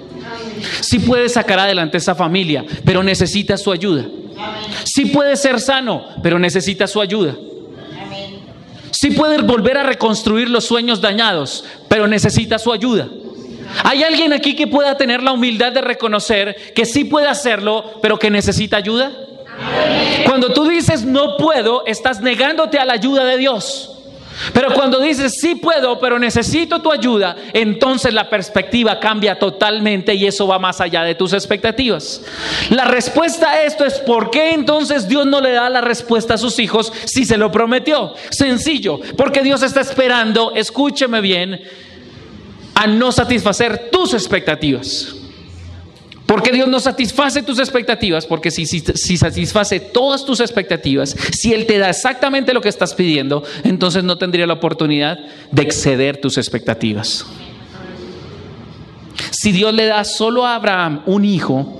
Sí puedes sacar adelante esa familia, pero necesitas su ayuda. Sí puede ser sano, pero necesita su ayuda. Sí puede volver a reconstruir los sueños dañados, pero necesita su ayuda. ¿Hay alguien aquí que pueda tener la humildad de reconocer que sí puede hacerlo, pero que necesita ayuda? Cuando tú dices no puedo, estás negándote a la ayuda de Dios. Pero cuando dices, sí puedo, pero necesito tu ayuda, entonces la perspectiva cambia totalmente y eso va más allá de tus expectativas. La respuesta a esto es, ¿por qué entonces Dios no le da la respuesta a sus hijos si se lo prometió? Sencillo, porque Dios está esperando, escúcheme bien, a no satisfacer tus expectativas. Porque Dios no satisface tus expectativas, porque si, si, satisface todas tus expectativas, si Él te da exactamente lo que estás pidiendo, entonces no tendría la oportunidad de exceder tus expectativas. Si Dios le da solo a Abraham un hijo,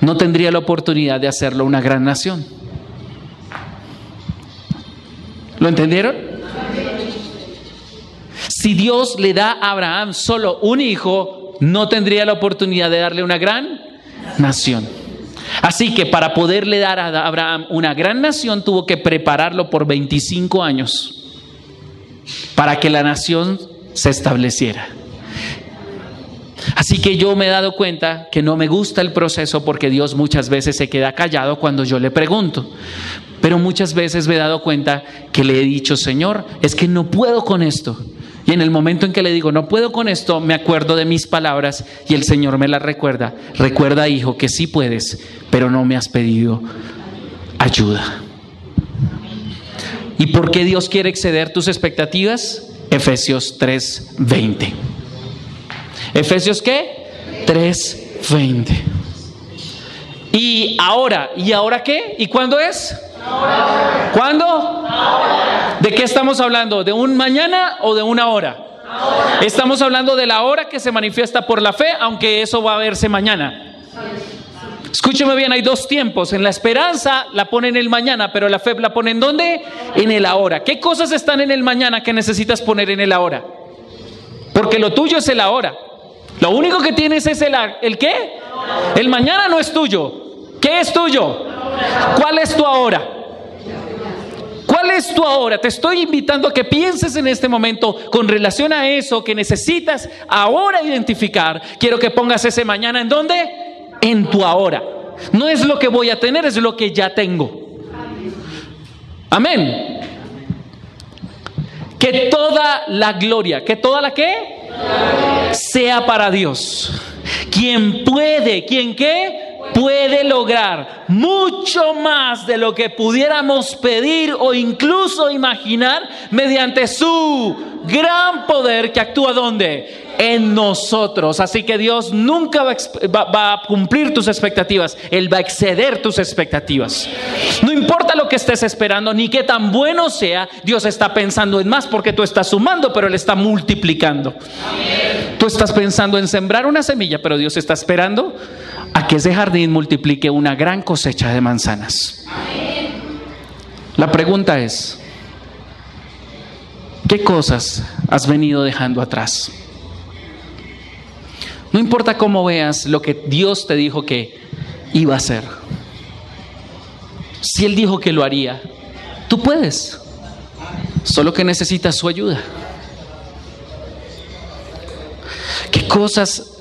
no tendría la oportunidad de hacerlo una gran nación. ¿Lo entendieron? Si Dios le da a Abraham solo un hijo, no tendría la oportunidad de darle una gran nación. Así que para poderle dar a Abraham una gran nación tuvo que prepararlo por 25 años para que la nación se estableciera. Así que yo me he dado cuenta que no me gusta el proceso porque Dios muchas veces se queda callado cuando yo le pregunto. Pero muchas veces me he dado cuenta que le he dicho, Señor, es que no puedo con esto. Y en el momento en que le digo, no puedo con esto, me acuerdo de mis palabras y el Señor me las recuerda. Recuerda, hijo, que sí puedes, pero no me has pedido ayuda. ¿Y por qué Dios quiere exceder tus expectativas? Efesios 3:20. Efesios qué? 3:20. Y ahora, ¿y ahora qué? ¿Y cuándo es? ¿Cuándo? ¿De qué estamos hablando? ¿De un mañana o de una hora? Estamos hablando de la hora que se manifiesta por la fe, aunque eso va a verse mañana. Escúcheme bien, hay dos tiempos. En la esperanza la pone en el mañana, pero la fe la pone en dónde? En el ahora. ¿Qué cosas están en el mañana que necesitas poner en el ahora? Porque lo tuyo es el ahora. Lo único que tienes es el, ¿el qué? El mañana no es tuyo. ¿Qué es tuyo? ¿Cuál es tu ahora? ¿Cuál es tu ahora? Te estoy invitando a que pienses en este momento con relación a eso que necesitas ahora identificar. Quiero que pongas ese mañana en dónde? En tu ahora. No es lo que voy a tener, es lo que ya tengo. Amén. Que toda la gloria, que toda la que sea para Dios. Quien puede, quien qué? Puede lograr mucho más de lo que pudiéramos pedir o incluso imaginar mediante su gran poder que actúa donde? En nosotros. Así que Dios nunca va, a cumplir tus expectativas, Él va a exceder tus expectativas. No importa lo que estés esperando, ni qué tan bueno sea, Dios está pensando en más porque tú estás sumando, pero Él está multiplicando. Tú estás pensando en sembrar una semilla, pero Dios está esperando a que ese jardín multiplique una gran cosecha de manzanas. La pregunta es, ¿qué cosas has venido dejando atrás? No importa cómo veas lo que Dios te dijo que iba a hacer. Si Él dijo que lo haría, tú puedes. Solo que necesitas su ayuda. ¿Qué cosas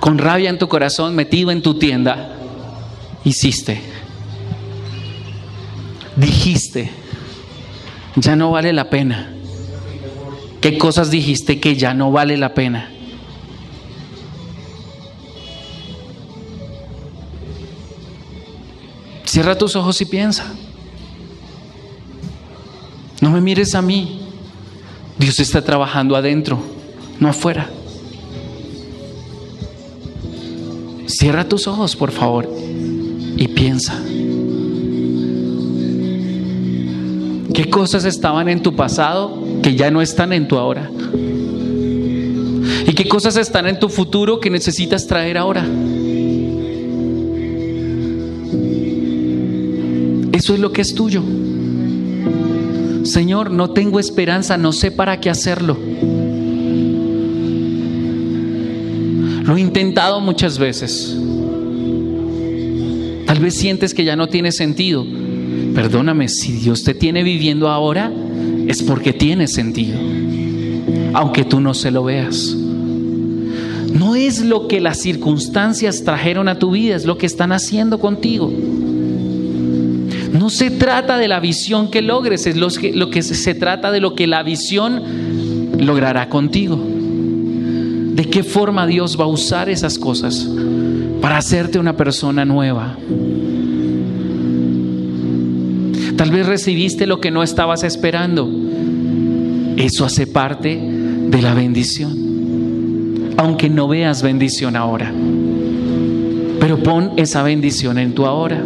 con rabia en tu corazón, metido en tu tienda, hiciste, dijiste, ya no vale la pena. ¿Qué cosas dijiste que ya no vale la pena? Cierra tus ojos y piensa. No me mires a mí. Dios está trabajando adentro, no afuera. Cierra tus ojos, por favor, y piensa. ¿Qué cosas estaban en tu pasado que ya no están en tu ahora? ¿Y qué cosas están en tu futuro que necesitas traer ahora? Eso es lo que es tuyo. Señor, no tengo esperanza, no sé para qué hacerlo. Lo he intentado muchas veces. Tal vez sientes que ya no tiene sentido. Perdóname, si Dios te tiene viviendo ahora, es porque tiene sentido. Aunque tú no se lo veas. No es lo que las circunstancias trajeron a tu vida, es lo que están haciendo contigo. No se trata de la visión que logres, es lo que, lo que se trata de lo que la visión logrará contigo de qué forma Dios va a usar esas cosas para hacerte una persona nueva. Tal vez recibiste lo que no estabas esperando. Eso hace parte de la bendición. Aunque no veas bendición ahora. Pero pon esa bendición en tu ahora.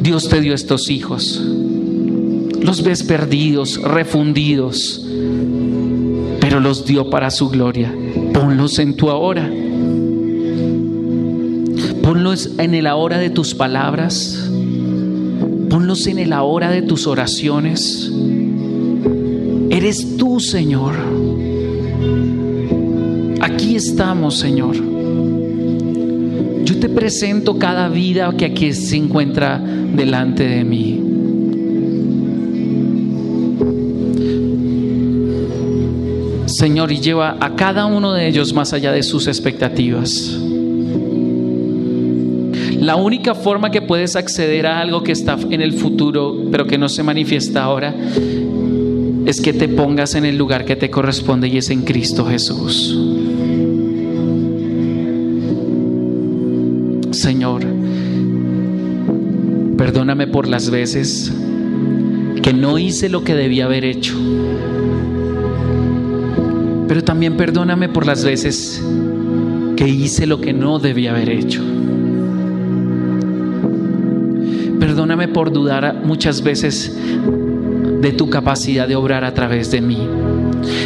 Dios te dio estos hijos. Los ves perdidos, refundidos pero los dio para su gloria. Ponlos en tu ahora. Ponlos en el ahora de tus palabras. Ponlos en el ahora de tus oraciones. Eres tú, Señor. Aquí estamos, Señor. Yo te presento cada vida que aquí se encuentra delante de mí. Señor, y lleva a cada uno de ellos más allá de sus expectativas. La única forma que puedes acceder a algo que está en el futuro, pero que no se manifiesta ahora, es que te pongas en el lugar que te corresponde y es en Cristo Jesús. Señor, perdóname por las veces que no hice lo que debía haber hecho pero también perdóname por las veces que hice lo que no debía haber hecho. Perdóname por dudar muchas veces de tu capacidad de obrar a través de mí.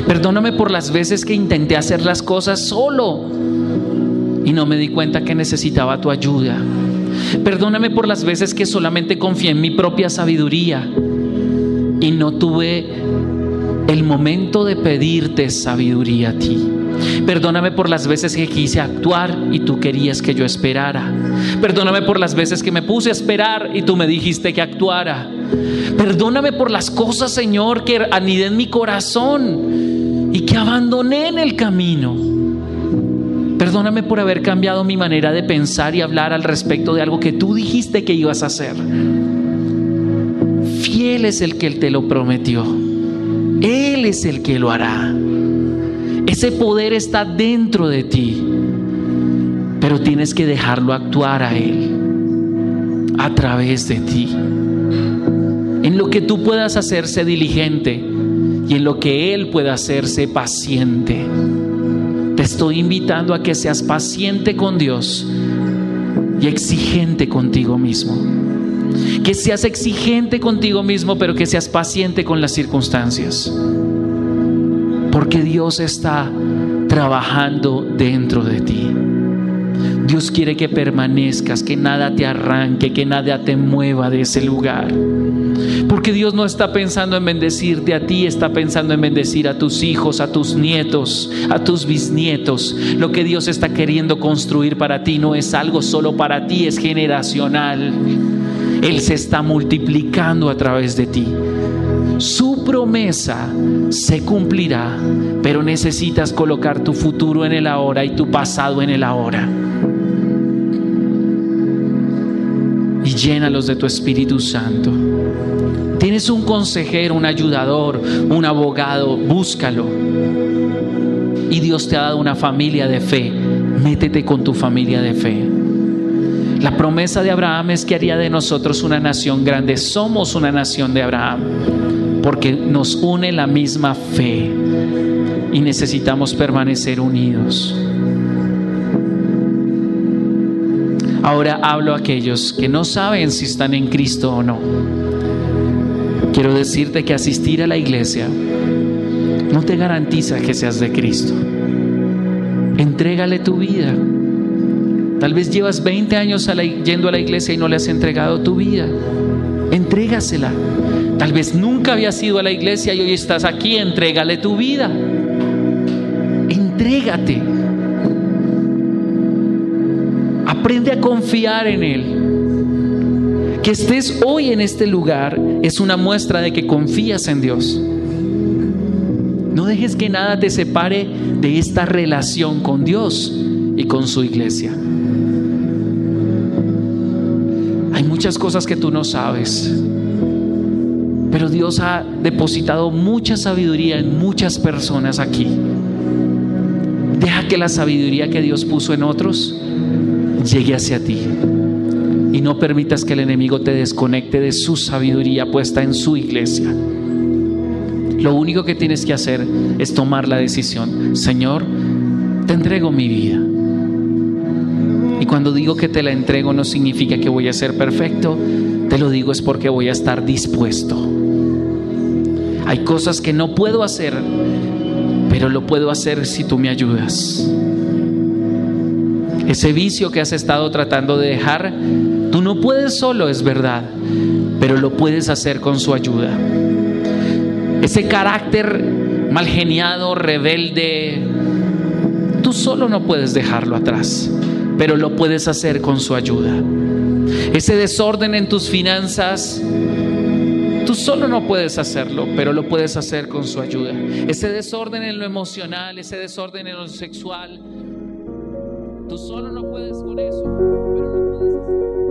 Perdóname por las veces que intenté hacer las cosas solo y no me di cuenta que necesitaba tu ayuda. Perdóname por las veces que solamente confié en mi propia sabiduría y no tuve el momento de pedirte sabiduría a ti. Perdóname por las veces que quise actuar y tú querías que yo esperara. Perdóname por las veces que me puse a esperar y tú me dijiste que actuara. Perdóname por las cosas, Señor, que anidé en mi corazón y que abandoné en el camino. Perdóname por haber cambiado mi manera de pensar y hablar al respecto de algo que tú dijiste que ibas a hacer. Fiel es el que te lo prometió. Él es el que lo hará. Ese poder está dentro de ti, pero tienes que dejarlo actuar a Él, a través de ti. En lo que tú puedas hacerse diligente y en lo que Él pueda hacerse paciente. Te estoy invitando a que seas paciente con Dios y exigente contigo mismo. Que seas exigente contigo mismo, pero que seas paciente con las circunstancias. Porque Dios está trabajando dentro de ti. Dios quiere que permanezcas, que nada te arranque, que nada te mueva de ese lugar. Porque Dios no está pensando en bendecirte a ti, está pensando en bendecir a tus hijos, a tus nietos, a tus bisnietos. Lo que Dios está queriendo construir para ti no es algo solo para ti, es generacional. Él se está multiplicando a través de ti. Su promesa se cumplirá, pero necesitas colocar tu futuro en el ahora y tu pasado en el ahora. Y llénalos de tu Espíritu Santo. Tienes un consejero, un ayudador, un abogado, búscalo. Y Dios te ha dado una familia de fe. Métete con tu familia de fe. La promesa de Abraham es que haría de nosotros una nación grande. Somos una nación de Abraham porque nos une la misma fe y necesitamos permanecer unidos. Ahora hablo a aquellos que no saben si están en Cristo o no. Quiero decirte que asistir a la iglesia no te garantiza que seas de Cristo. Entrégale tu vida. Tal vez llevas 20 años yendo a la iglesia y no le has entregado tu vida. Entrégasela. Tal vez nunca habías ido a la iglesia y hoy estás aquí. Entrégale tu vida. Entrégate. Aprende a confiar en Él. Que estés hoy en este lugar es una muestra de que confías en Dios. No dejes que nada te separe de esta relación con Dios y con su iglesia. Muchas cosas que tú no sabes. Pero Dios ha depositado mucha sabiduría en muchas personas aquí. Deja que la sabiduría que Dios puso en otros llegue hacia ti. Y no permitas que el enemigo te desconecte de su sabiduría puesta en su iglesia. Lo único que tienes que hacer es tomar la decisión. Señor, te entrego mi vida. Cuando digo que te la entrego no significa que voy a ser perfecto, te lo digo es porque voy a estar dispuesto. Hay cosas que no puedo hacer, pero lo puedo hacer si tú me ayudas. Ese vicio que has estado tratando de dejar, tú no puedes solo, es verdad, pero lo puedes hacer con su ayuda. Ese carácter mal geniado, rebelde, tú solo no puedes dejarlo atrás pero lo puedes hacer con su ayuda. Ese desorden en tus finanzas, tú solo no puedes hacerlo, pero lo puedes hacer con su ayuda. Ese desorden en lo emocional, ese desorden en lo sexual, tú solo no puedes con eso, pero lo puedes hacer.